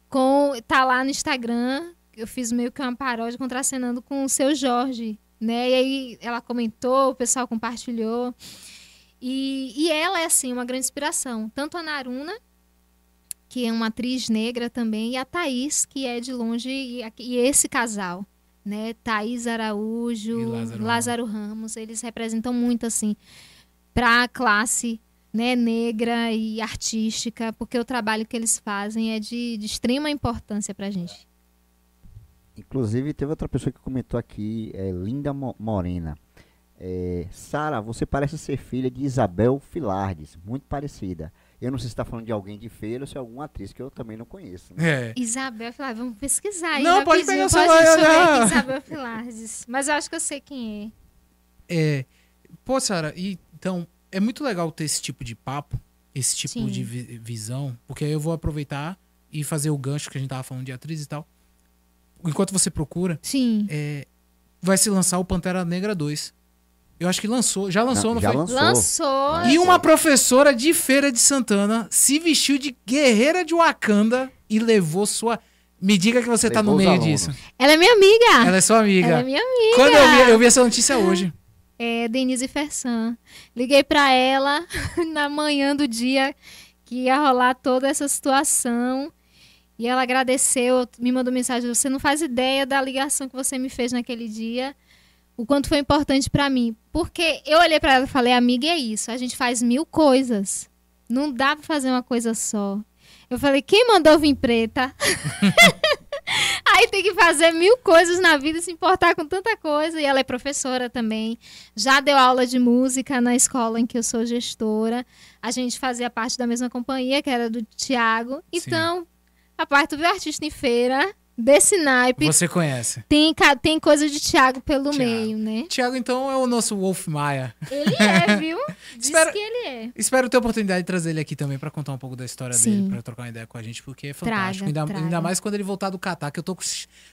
com Tá lá no Instagram. Eu fiz meio que uma paródia contracenando com o seu Jorge. Né? E aí ela comentou, o pessoal compartilhou. E, e ela é, assim, uma grande inspiração. Tanto a Naruna, que é uma atriz negra também, e a Thaís, que é de longe, e, a- e esse casal, né? Thaís Araújo, E Lázaro Lázaro, Ramos, eles representam muito, assim, para a classe né, negra e artística, porque o trabalho que eles fazem é de, de extrema importância pra gente. Inclusive, teve outra pessoa que comentou aqui, é Linda Mo- Morena. É, Sara, você parece ser filha de Isabel Filardes, muito parecida. Eu não sei se está falando de alguém de feira ou se é alguma atriz que eu também não conheço. né? É. Isabel Filardes, vamos pesquisar. Não, pode rapidinho, pegar o pode celular aqui, Isabel Filardes. Mas eu acho que eu sei quem é. É. Pô, Sara, então, é muito legal ter esse tipo de papo, esse tipo Sim. de vi- visão, porque aí eu vou aproveitar e fazer o gancho que a gente tava falando de atriz e tal. Enquanto você procura, Sim. é, vai se lançar o Pantera Negra 2. Eu acho que lançou, já lançou, não, já foi? lançou. Lançou. E uma professora de Feira de Santana se vestiu de guerreira de Wakanda e levou sua. Me diga que você tá no Levou meio alunos. disso. Ela é minha amiga. Ela é sua amiga. Ela é minha amiga. Quando eu vi, eu vi essa notícia hoje. É Denise Fersan. Liguei pra ela na manhã do dia que ia rolar toda essa situação. E ela agradeceu, me mandou mensagem: Você não faz ideia da ligação que você me fez naquele dia, o quanto foi importante pra mim. Porque eu olhei pra ela e falei: Amiga, é isso. A gente faz mil coisas. Não dá pra fazer uma coisa só. Eu falei: Quem mandou vir preta? Aí tem que fazer mil coisas na vida, se importar com tanta coisa. E ela é professora também. Já deu aula de música na escola em que eu sou gestora. A gente fazia parte da mesma companhia, que era do Tiago. Então, a parte do artista em feira, desse naipe, Você conhece. tem, tem coisa de Tiago pelo Thiago. meio, né? Tiago, então, é o nosso Wolf Maia. Ele é, viu? Diz Espera- que ele é. Espero ter a oportunidade de trazer ele aqui também pra contar um pouco da história Sim. dele, pra trocar uma ideia com a gente, porque é fantástico. Traga, ainda, traga. ainda mais quando ele voltar do Catar, que eu tô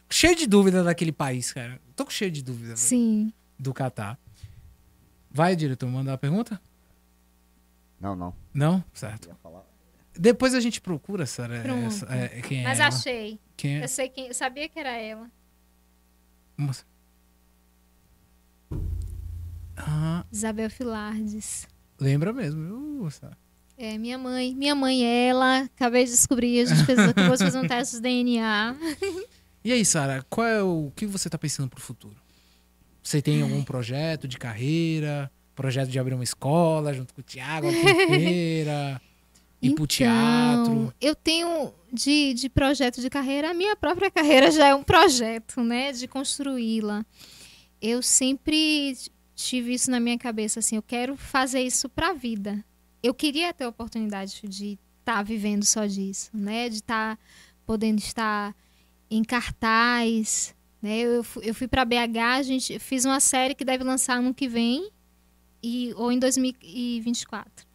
cheio de dúvida daquele país, cara. Tô com cheio de dúvida Sim. do Catar. Vai, diretor, mandar a pergunta? Não, não. Não? Certo. Ia falar. Depois a gente procura, Sara, essa- é, quem é Mas ela. achei. Quem é? Eu sei quem. Eu sabia que era ela. Moça. Ah, Isabel Filardes. lembra mesmo, moça? É, minha mãe. Minha mãe, ela. Acabei de descobrir. A gente fez, acabou de fazer um teste de DNA. E aí, Sara, qual é o, o que você tá pensando pro futuro? Você tem algum projeto de carreira? Projeto de abrir uma escola junto com o Thiago aqui em feira? Ir pro teatro? Então, Eu tenho de, de projeto de carreira, a minha própria carreira já é um projeto, né? De construí-la. Eu sempre tive isso na minha cabeça, assim, eu quero fazer isso pra vida. Eu queria ter a oportunidade de estar vivendo só disso, né? De estar podendo estar em cartaz, né? Eu, eu fui para BH, a gente fiz uma série que deve lançar ano que vem e ou em 2024.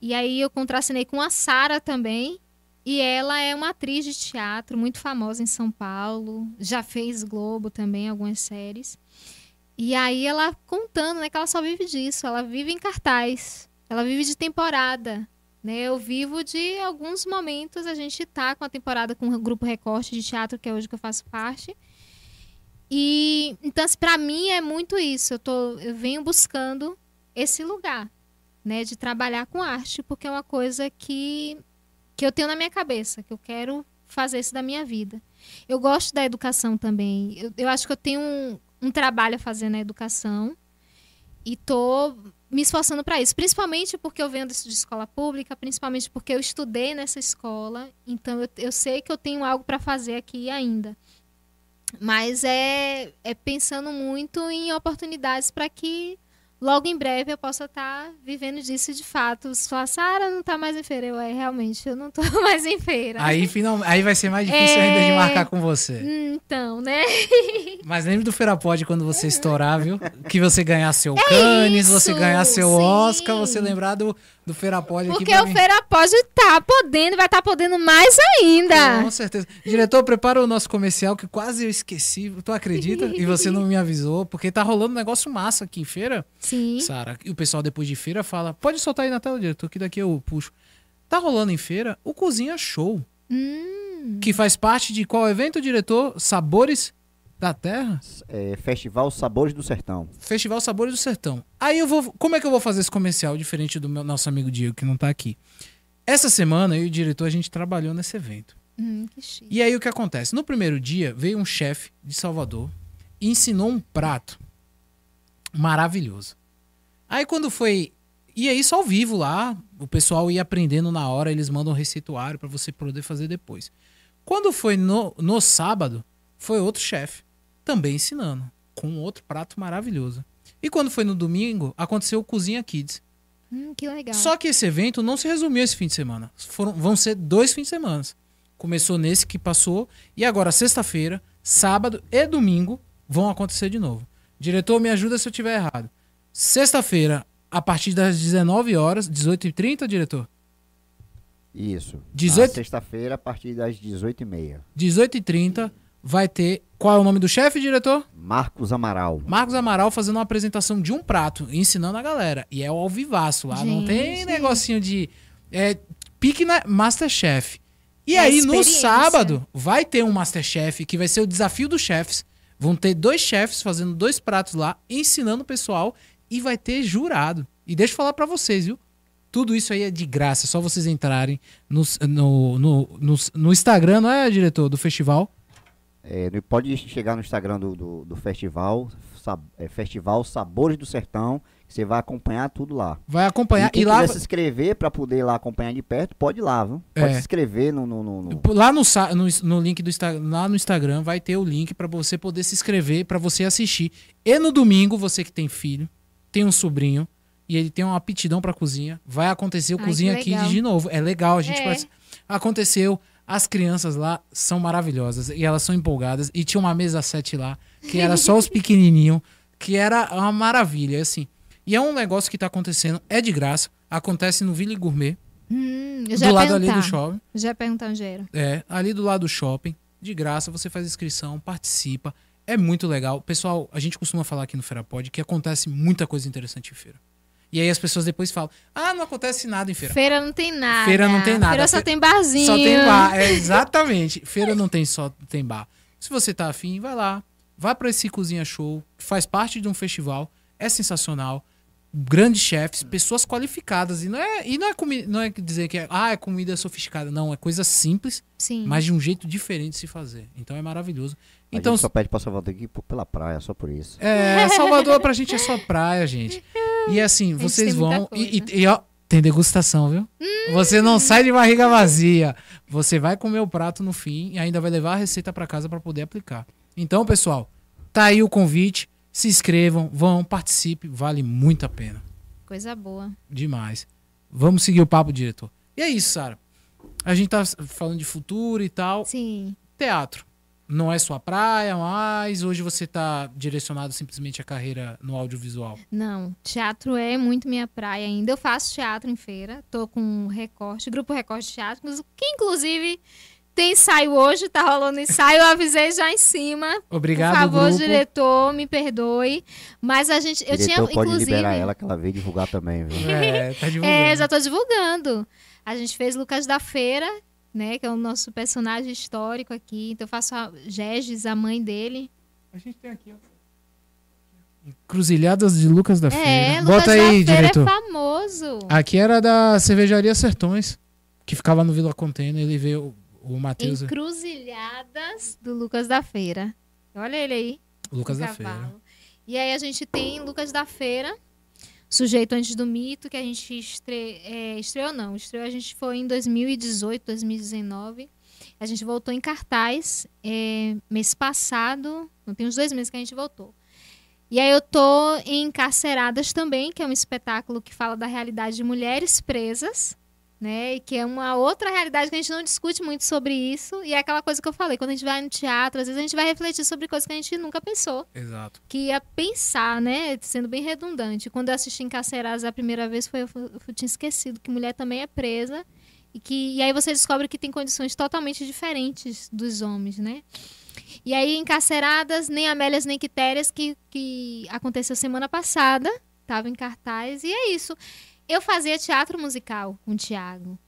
E aí eu contracenei com a Sara também. E ela é uma atriz de teatro muito famosa em São Paulo. Já fez Globo também, algumas séries. E aí ela contando, né, que ela só vive disso. Ela vive em cartaz. Ela vive de temporada. Né? Eu vivo de alguns momentos. A gente tá com a temporada com o Grupo Recorte de Teatro, que é hoje que eu faço parte. E então, assim, pra mim é muito isso. Eu, tô, eu venho buscando esse lugar, né, de trabalhar com arte, porque é uma coisa que, que eu tenho na minha cabeça, que eu quero fazer isso da minha vida. Eu gosto da educação também. Eu, eu acho que eu tenho um, um trabalho a fazer na educação e tô me esforçando para isso, principalmente porque eu venho de de escola pública, principalmente porque eu estudei nessa escola, então eu, eu sei que eu tenho algo para fazer aqui ainda. Mas é, é pensando muito em oportunidades para que logo em breve eu possa estar vivendo disso de fato. Se falar, Sara não está mais em feira, eu é, realmente, eu não estou mais em feira. Aí, final, aí vai ser mais difícil É. ainda de marcar com você. Então, né? Mas lembre do Feira Pod quando você estourar, viu? Que você ganhar seu Cannes, você É isso, ganhar seu sim. Oscar, você lembrar do, do Feira Pod aqui Porque o mim. feira pode estar podendo, vai estar podendo mais ainda. Com certeza. Diretor, prepara o nosso comercial que quase eu esqueci. Tu acredita? E você não me avisou, porque tá rolando um negócio massa aqui em feira. Sim. Sara, e o pessoal depois de feira fala: pode soltar aí na tela, diretor, que daqui eu puxo. Tá rolando em feira o Cozinha Show, Hum, que faz parte de qual evento, diretor? Sabores da Terra? É, Festival Sabores do Sertão. Festival Sabores do Sertão. Aí eu vou. Como é que eu vou fazer esse comercial diferente do meu nosso amigo Diego, que não tá aqui? Essa semana, eu e o diretor, a gente trabalhou nesse evento. hum, que chique. E aí o que acontece? No primeiro dia, veio um chefe de Salvador e ensinou um prato maravilhoso. Aí quando foi. E aí, só ao vivo lá, o pessoal ia aprendendo na hora, eles mandam um receituário para você poder fazer depois. Quando foi no, no sábado, foi outro chefe, também ensinando, com outro prato maravilhoso. E quando foi no domingo, aconteceu o Cozinha Kids. Hum, que legal. Só que esse evento não se resumiu a esse fim de semana. Foram, vão ser dois fins de semana. Começou nesse que passou e agora sexta-feira, sábado e domingo vão acontecer de novo. Diretor, me ajuda se eu estiver errado. Sexta-feira, a partir das 19 horas, 18h30, diretor? Isso. 18 Na sexta-feira, a partir das 18h30. 18h30 vai ter. Qual é o nome do chefe, diretor? Marcos Amaral. Marcos Amaral fazendo uma apresentação de um prato, ensinando a galera. E é o ao vivaço lá, não tem Gente. negocinho de. É, pique na Masterchef. E É aí, no sábado, vai ter um Masterchef, que vai ser o desafio dos chefes. Vão ter dois chefes fazendo dois pratos lá, ensinando o pessoal, e vai ter jurado. E deixa eu falar pra vocês, viu? Tudo isso aí é de graça, é só vocês entrarem no, no, no, no, no Instagram, não é, diretor, do festival? É, pode chegar no Instagram do, do, do festival, Sab- é, Festival Sabores do Sertão, que você vai acompanhar tudo lá. Vai acompanhar. e quem E lá, quiser se inscrever para poder ir lá acompanhar de perto, pode ir lá, viu? Pode É. se inscrever no, no, no- no- Lá no, sa- no, no link do lá no Instagram vai ter o link pra você poder se inscrever, pra você assistir. E no domingo, você que tem filho, tem um sobrinho e ele tem uma aptidão pra cozinha, vai acontecer o Ai, Cozinha Kids legal. de novo. É legal, a gente É. vai- aconteceu. As crianças lá são maravilhosas e elas são empolgadas. E tinha uma mesa 7 lá, que era só os pequenininhos, que era uma maravilha, assim. E é um negócio que tá acontecendo, é de graça, acontece no Ville Gourmet, Hum, do lado ali do shopping. Já perguntar onde era. É, ali do lado do shopping, de graça, você faz inscrição, participa. É muito legal. Pessoal, a gente costuma falar aqui no Feira Pod que acontece muita coisa interessante em feira. E aí as pessoas depois falam: ah, não acontece nada em feira. Feira não tem nada. Feira não tem nada. Feira só tem barzinho. Só tem bar. É, exatamente. Feira não tem só tem bar. Se você tá afim, vai lá. Vai para esse Cozinha Show, que faz parte de um festival, é sensacional. Grandes chefes, pessoas qualificadas. E não é, e não é, comi não é dizer que é, ah, é comida sofisticada. Não, é coisa simples, Sim. mas de um jeito diferente de se fazer. Então é maravilhoso. A Então, gente só pede pra Salvador aqui pela praia, só por isso. é, Salvador pra gente é só praia, gente. E assim, vocês vão. E, e- e, ó, tem degustação, viu? Você não sai de barriga vazia. Você vai comer o prato no fim e ainda vai levar a receita pra casa pra poder aplicar. Então, pessoal, tá aí o convite. Se inscrevam, vão, participe, vale muito a pena. Coisa boa. Demais. Vamos seguir o papo, diretor. E é isso, Sara. A gente tá falando de futuro e tal. Sim. Teatro. Não é sua praia, mas hoje você tá direcionado simplesmente à carreira no audiovisual. Não, teatro é muito minha praia ainda. Eu faço teatro em feira, tô com um recorte, grupo recorte de teatro, que inclusive tem ensaio hoje, tá rolando ensaio, eu avisei já em cima. Obrigado, Por favor, grupo. diretor, me perdoe. Mas a gente, eu diretor tinha, pode inclusive. liberar ela que ela veio divulgar também, viu? É, tá divulgando. É, já tô divulgando. A gente fez Lucas da Feira, né? Que é o nosso personagem histórico aqui. Então eu faço a Gegis, a mãe dele. A gente tem aqui, ó. Encruzilhadas de Lucas da É, Feira. Lucas Bota da aí, Feira diretor. é famoso. Aqui era da cervejaria Sertões, que ficava no Vila Container. Ele veio, o Matheus, Encruzilhadas do Lucas da Feira. Olha ele aí. Lucas da cavalo. Feira. E aí a gente tem Lucas da Feira, Sujeito Antes do Mito, que a gente estre... é, estreou, não. Estreou, a gente foi em 2018, 2019. A gente voltou em cartaz é, mês passado, não tem uns dois meses que a gente voltou. E aí eu tô em Encarceradas também, que é um espetáculo que fala da realidade de mulheres presas, né? E que é uma outra realidade que a gente não discute muito sobre isso. E é aquela coisa que eu falei, quando a gente vai no teatro, às vezes a gente vai refletir sobre coisas que a gente nunca pensou Exato. que ia pensar, né? Sendo bem redundante. Quando eu assisti Encarcerados a primeira vez, foi, eu, eu tinha esquecido que mulher também é presa. E, que, e aí você descobre que tem condições totalmente diferentes dos homens, né? E aí, Encarceradas, nem Amélias, nem Quitérias, que, que aconteceu semana passada, estava em cartaz. E é isso. Eu fazia teatro musical com o Tiago.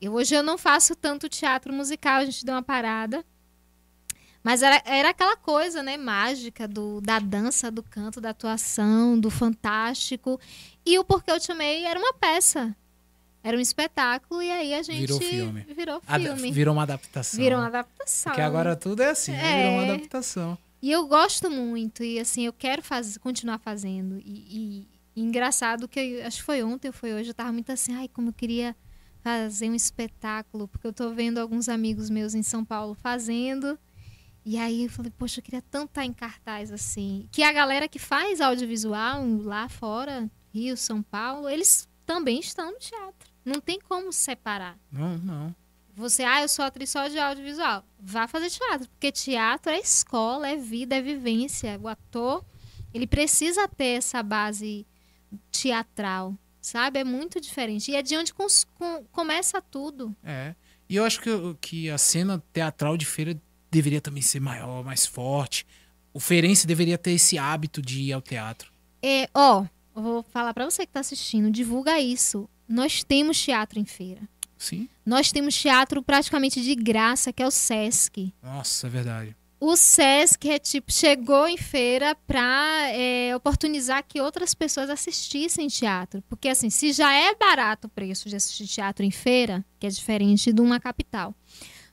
Eu, hoje eu não faço tanto teatro musical, a gente deu uma parada. Mas era, era aquela coisa, né, mágica do, da dança, do canto, da atuação, do fantástico. E o Porquê Eu Te Amei era uma peça. Era um espetáculo e aí a gente... Virou filme. Virou Ad- filme. Virou uma adaptação. Virou uma adaptação. Porque agora tudo é assim, né? Virou uma É. adaptação. E eu gosto muito, e assim, eu quero faz, continuar fazendo. E, e- e engraçado que eu, acho que foi ontem ou foi hoje, eu tava muito assim, ai, como eu queria fazer um espetáculo, porque eu tô vendo alguns amigos meus em São Paulo fazendo. E aí eu falei, poxa, eu queria tanto estar em cartaz assim. Que a galera que faz audiovisual lá fora, Rio, São Paulo, eles também estão no teatro. Não tem como separar. Não, não. Você, ah, eu sou atriz só de audiovisual. Vá fazer teatro, porque teatro é escola, é vida, é vivência. O ator, ele precisa ter essa base teatral, sabe? É muito diferente. E é de onde com- começa tudo. É. E eu acho que, que a cena teatral de feira deveria também ser maior, mais forte. O feirense deveria ter esse hábito de ir ao teatro. É, ó, eu vou falar pra você que tá assistindo, divulga isso. Nós temos teatro em feira. Sim? Nós temos teatro praticamente de graça, que é o SESC. Nossa, é verdade. O SESC é tipo, chegou em feira para oportunizar que outras pessoas assistissem teatro. Porque, assim, se já é barato o preço de assistir teatro em feira, que é diferente de uma capital,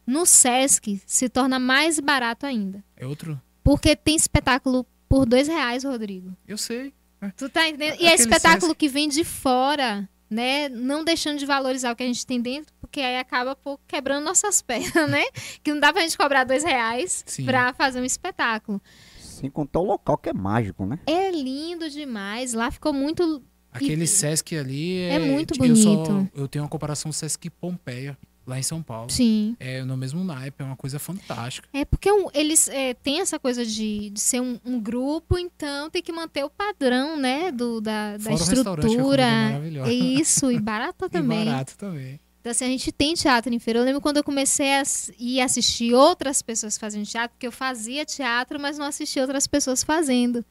no SESC se torna mais barato ainda. É outro. Porque tem espetáculo por dois reais, Rodrigo. Eu sei. Tu tá entendendo? A- E é espetáculo Sesc. que vem de fora, né? Não deixando de valorizar o que a gente tem dentro, porque aí acaba pô, quebrando nossas pernas, né? Que não dá pra gente cobrar dois reais Sim. pra fazer um espetáculo. Sem contar o local que é mágico, né? É lindo demais. Lá ficou muito. Aquele E- Sesc ali é. É muito eu só- bonito. eu tenho uma comparação Sesc Pompeia, lá em São Paulo. Sim. É no mesmo naipe, é uma coisa fantástica. É porque um- eles é, têm essa coisa de, de ser um, um grupo, então tem que manter o padrão, né? Do, da, da comida estrutura. é maravilhosa. É isso, e barata E também. barato também. Então, assim, a gente tem teatro em feira. Eu lembro quando eu comecei a ir assistir outras pessoas fazendo teatro, porque eu fazia teatro, mas não assistia outras pessoas fazendo.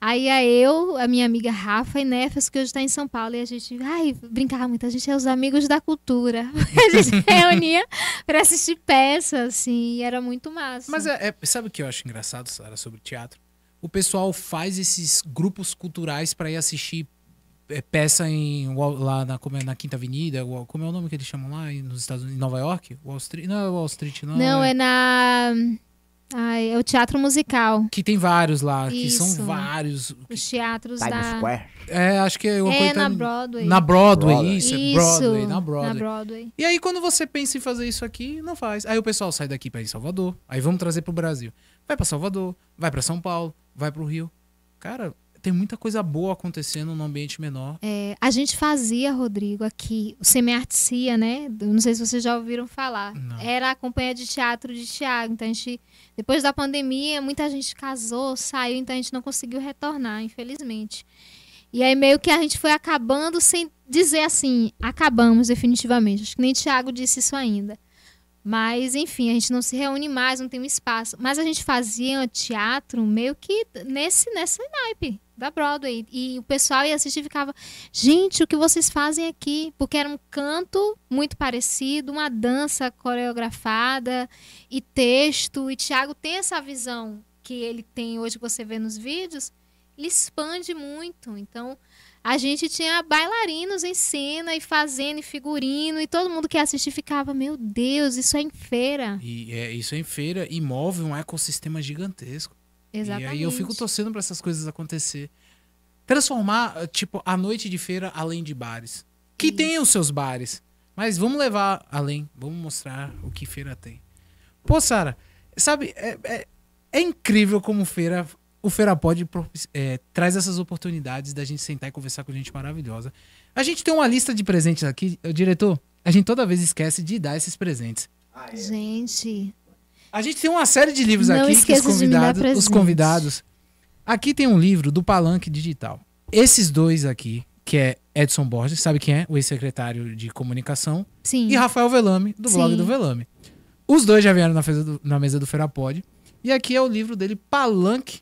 Aí ia eu, a minha amiga Rafa e Nefas, que hoje está em São Paulo, e a gente, ai, brincava muito, a gente é os amigos da cultura. a gente reunia para assistir peças, assim, e era muito massa. Mas é, é- sabe o que eu acho engraçado, Sara, sobre teatro? O pessoal faz esses grupos culturais pra ir assistir peça em lá na, como é, na Quinta Avenida, como é o nome que eles chamam lá em- nos Estados Unidos, em Nova York? Wall Street? Não é Wall Street, não. Não, é na. Ai, é o teatro musical. Que tem vários lá, que Isso. são vários. Os teatros Times da. Square. É, acho que é uma É coisa na tá- Broadway. Na Broadway, Broadway. isso, é Isso, Broadway, na Broadway. Na Broadway. E aí, quando você pensa em fazer isso aqui, não faz. Aí o pessoal sai daqui pra ir em Salvador. Aí vamos trazer pro Brasil. Vai pra Salvador, vai pra São Paulo, vai pro Rio. Cara, tem muita coisa boa acontecendo num ambiente menor. É, a gente fazia, Rodrigo, aqui, o Semeartecia, né? Não sei se vocês já ouviram falar. Não. Era a companhia de teatro de Tiago. Então, a gente, depois da pandemia, muita gente casou, saiu, então a gente não conseguiu retornar, infelizmente. E aí, meio que a gente foi acabando sem dizer assim, acabamos definitivamente. Acho que nem Tiago disse isso ainda. Mas, enfim, a gente não se reúne mais, não tem um espaço. Mas a gente fazia teatro meio que nesse, nessa naipe da Broadway. E o pessoal ia assistir e ficava, gente, o que vocês fazem aqui? Porque era um canto muito parecido, uma dança coreografada e texto. E Thiago tem essa visão que ele tem hoje, que você vê nos vídeos, ele expande muito. Então, a gente tinha bailarinos em cena e fazendo e figurino, e todo mundo que assistia ficava, meu Deus, isso é em feira. E é, isso é em feira e move um ecossistema gigantesco. Exatamente. E aí eu fico torcendo pra essas coisas acontecer. Transformar, eh, tipo, a noite de feira além de bares. Que Isso. tem os seus bares. Mas vamos levar além. Vamos mostrar o que feira tem. Pô, Sara, sabe, é, é, é incrível como feira. O Feira pode traz essas oportunidades da gente sentar e conversar com gente maravilhosa. A gente tem uma lista de presentes aqui, diretor. A gente toda vez esquece de dar esses presentes. Gente, A gente tem uma série de livros Não aqui que os convidados, os convidados. Aqui tem um livro do Palanque Digital. Esses dois aqui, que é Edson Borges, sabe quem é? O ex-secretário de comunicação, sim. e Rafael Velame, do blog Sim. do Velame. Os dois já vieram na, do- na mesa do Ferapod. E aqui é o livro dele, Palanque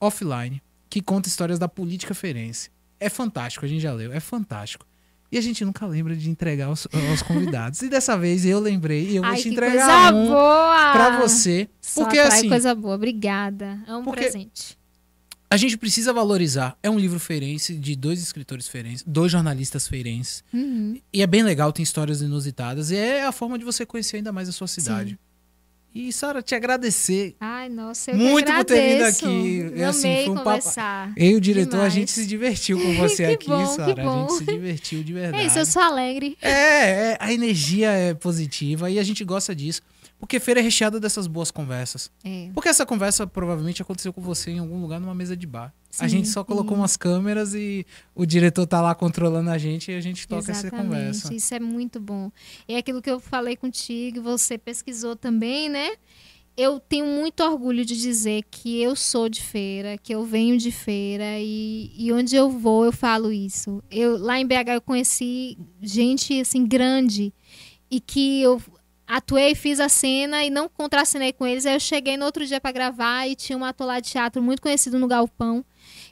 Offline, que conta histórias da política feirense. É fantástico, a gente já leu, é fantástico. E a gente nunca lembra de entregar aos, aos convidados. E dessa vez eu lembrei e eu vou Ai, te que entregar coisa um boa! pra você. Só Porque assim, coisa boa. Obrigada. É um presente. a gente precisa valorizar. É um livro feirense de dois escritores feirenses, dois jornalistas feirenses. Uhum. E é bem legal, tem histórias inusitadas. E é a forma de você conhecer ainda mais a sua cidade. E, Sara, te agradecer. Ai, nossa, eu Muito por ter vindo aqui. E, assim, Amei foi um papo- conversar. Eu e o diretor, a Demais. gente se divertiu com você aqui, bom, Sara. A gente se divertiu de verdade. É isso, eu sou alegre. É, é, a energia é positiva e a gente gosta disso. Porque feira é recheada dessas boas conversas. É. Porque essa conversa provavelmente aconteceu com você em algum lugar numa mesa de bar. a Sim, gente só colocou sim. umas câmeras e o diretor tá lá controlando a gente e a gente toca essa Exatamente, conversa. isso é muito bom. É aquilo que eu falei contigo, você pesquisou também, né? Eu tenho muito orgulho de dizer que eu sou de feira, que eu venho de feira e, e onde eu vou eu falo isso. Eu lá em BH eu conheci gente assim grande e que eu atuei, fiz a cena e não contracenei com eles. Aí eu cheguei no outro dia para gravar e tinha um ator lá de teatro muito conhecido no Galpão.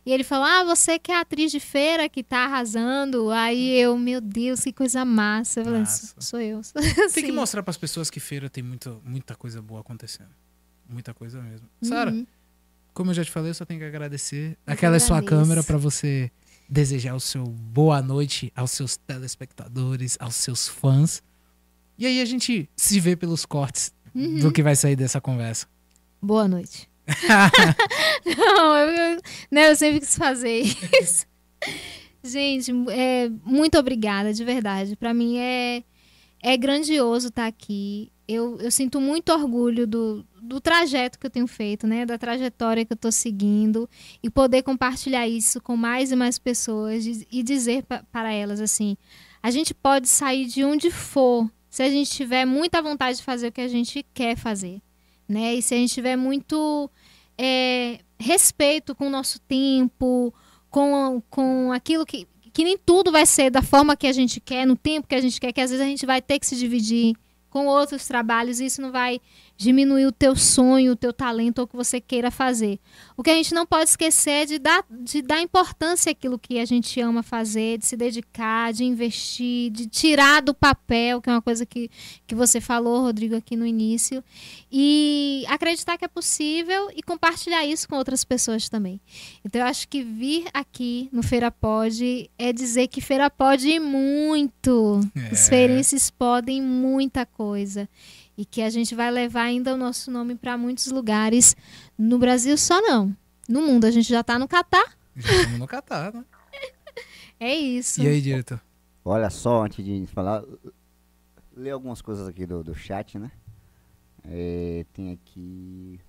E ele falou: Ah, você que é atriz de feira que tá arrasando. Aí eu, meu Deus, que coisa massa. Eu falei, Massa. "Sou- sou eu. Tem que mostrar pras pessoas que feira tem muito, muita coisa boa acontecendo. Muita coisa mesmo. Sara, Uhum. como eu já te falei, eu só tenho que agradecer. Eu Aquela é sua agradeço. câmera pra você desejar o seu boa noite aos seus telespectadores, aos seus fãs. E aí a gente se vê pelos cortes Uhum. do que vai sair dessa conversa. Boa noite. Não, eu, né, eu sempre quis fazer isso. Gente, é, muito obrigada, de verdade. Para mim é, é grandioso estar aqui. Eu, eu sinto muito orgulho do, do trajeto que eu tenho feito, né? Da trajetória que eu estou seguindo e poder compartilhar isso com mais e mais pessoas e, dizer pa- para elas assim: a gente pode sair de onde for se a gente tiver muita vontade de fazer o que a gente quer fazer, né? E se a gente tiver muito é, respeito com o nosso tempo, com, com aquilo que, que nem tudo vai ser da forma que a gente quer, no tempo que a gente quer, que às vezes a gente vai ter que se dividir com outros trabalhos e isso não vai diminuir o teu sonho, o teu talento ou o que você queira fazer. O que a gente não pode esquecer é de dar, de dar importância àquilo que a gente ama fazer, de se dedicar, de investir, de tirar do papel, que é uma coisa que, que você falou, Rodrigo, aqui no início, e acreditar que é possível e compartilhar isso com outras pessoas também. Então eu acho que vir aqui no Feira Pode é dizer que Feira pode ir muito. É. Os feirenses podem muita coisa e que a gente vai levar ainda o nosso nome para muitos lugares. No Brasil só não. No mundo a gente já está no Catar. Já estamos no Catar, né? É isso. E aí, diretor? Olha só, antes de falar, ler algumas coisas aqui do, do chat, né? É, tem aqui.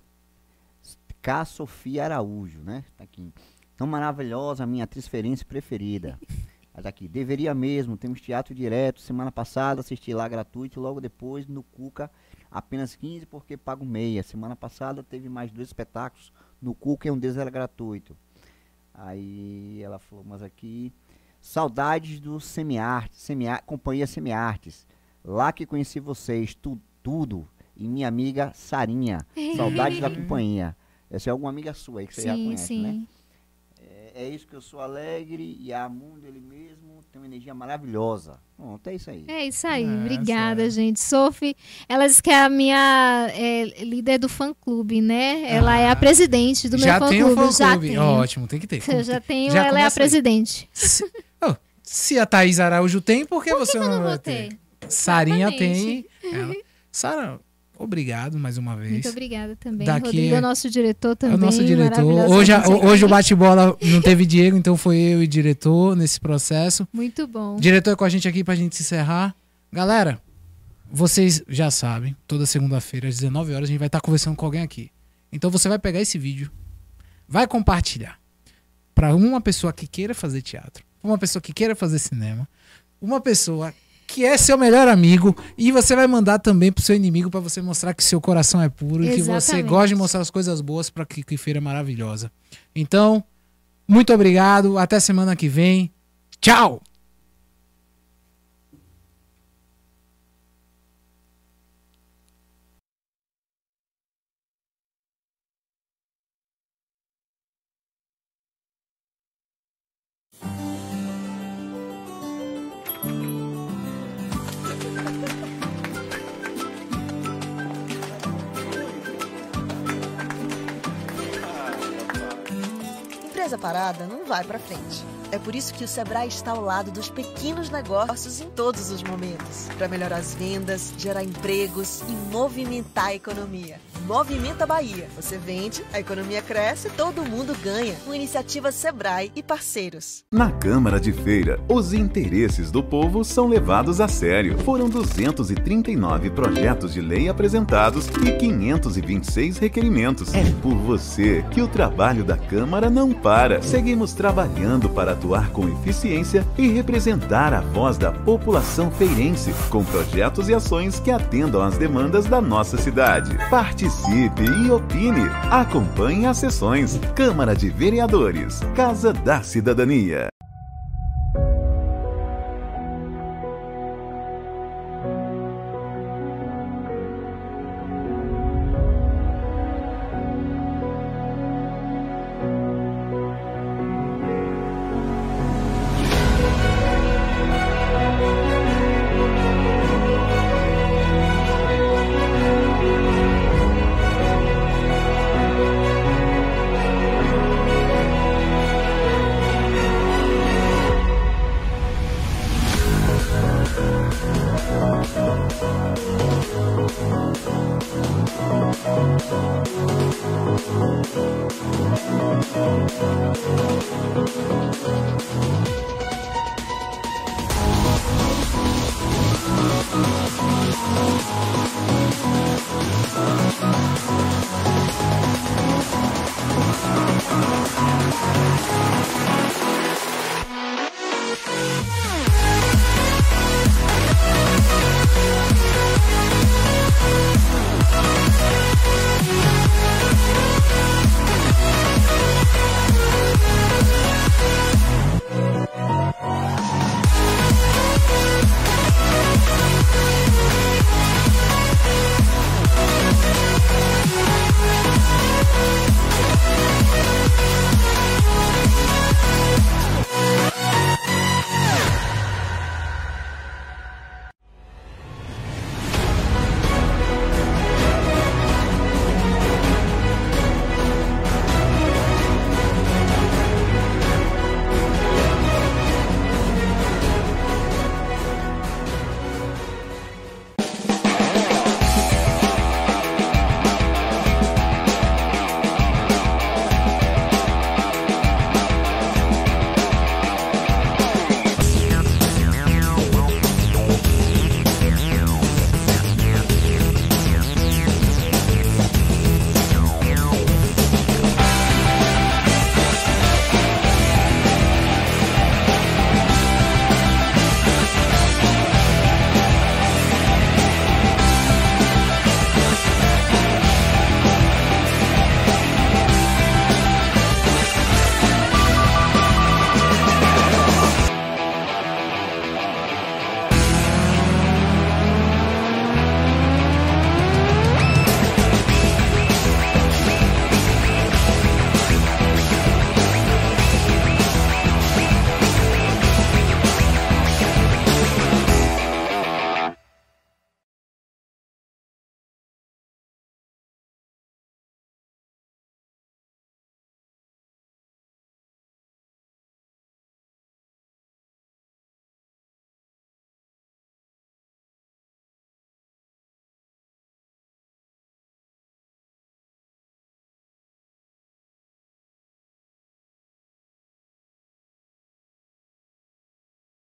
K. Sofia Araújo, né? Tá aqui. Tão maravilhosa, minha atriz ferência preferida. Tá aqui. Deveria mesmo, temos teatro direto. Semana passada assisti lá gratuito. Logo depois, no Cuca, apenas 15 porque pago meia. Semana passada teve mais dois espetáculos no Cuca e um deles era gratuito. Aí ela falou, mas aqui. Saudades do Semiarte, Semiar, Companhia Semiartes. Lá que conheci vocês, tu, tudo. E minha amiga Sarinha. Saudades da companhia. Essa é alguma amiga sua aí que você já sim, conhece, sim. né? É, é isso que eu sou alegre e a mundo ele mesmo tem uma energia maravilhosa. Pronto, é isso aí. É isso aí, É, obrigada, certo. gente. Sophie, ela disse que é a minha é, líder do fã-clube, né? Ela é a Ah, presidente do meu já tem o fã-clube. já tenho. Ótimo, tem que ter. Eu já tenho, Já ela é a presidente. Se, oh, se a Thaís Araújo tem, por que você eu não, não vai ter? ter? Sarinha tem. Ela. Sara, obrigado mais uma vez. Muito obrigada também. Daqui Rodrigo é- é o nosso diretor É também. o nosso diretor. Hoje, a- hoje o bate-bola não teve Diego, então foi eu e o diretor nesse processo. Muito bom. O diretor é com a gente aqui pra gente se encerrar. Galera, vocês já sabem, toda segunda-feira às 19 horas a gente vai estar conversando com alguém aqui. Então você vai pegar esse vídeo, vai compartilhar pra uma pessoa que queira fazer teatro, uma pessoa que queira fazer cinema, uma pessoa que é seu melhor amigo e você vai mandar também pro seu inimigo pra você mostrar que seu coração é puro e que você Exatamente. gosta de mostrar as coisas boas pra que, que feira maravilhosa. Então, muito obrigado, até semana que vem. Tchau! Empresa parada não vai pra frente. É por isso que o Sebrae está ao lado dos pequenos negócios em todos os momentos, para melhorar as vendas, gerar empregos e movimentar a economia. Movimenta Bahia. Você vende, a economia cresce, todo mundo ganha. Com iniciativa Sebrae e parceiros. Na Câmara de Feira, os interesses do povo são levados a sério. Foram 239 projetos de lei apresentados e 526 requerimentos. É por você que o trabalho da Câmara não para. Seguimos trabalhando para atuar com eficiência e representar a voz da população feirense, com projetos e ações que atendam às demandas da nossa cidade. Participe e opine. Acompanhe as sessões. Câmara de Vereadores. Casa da Cidadania.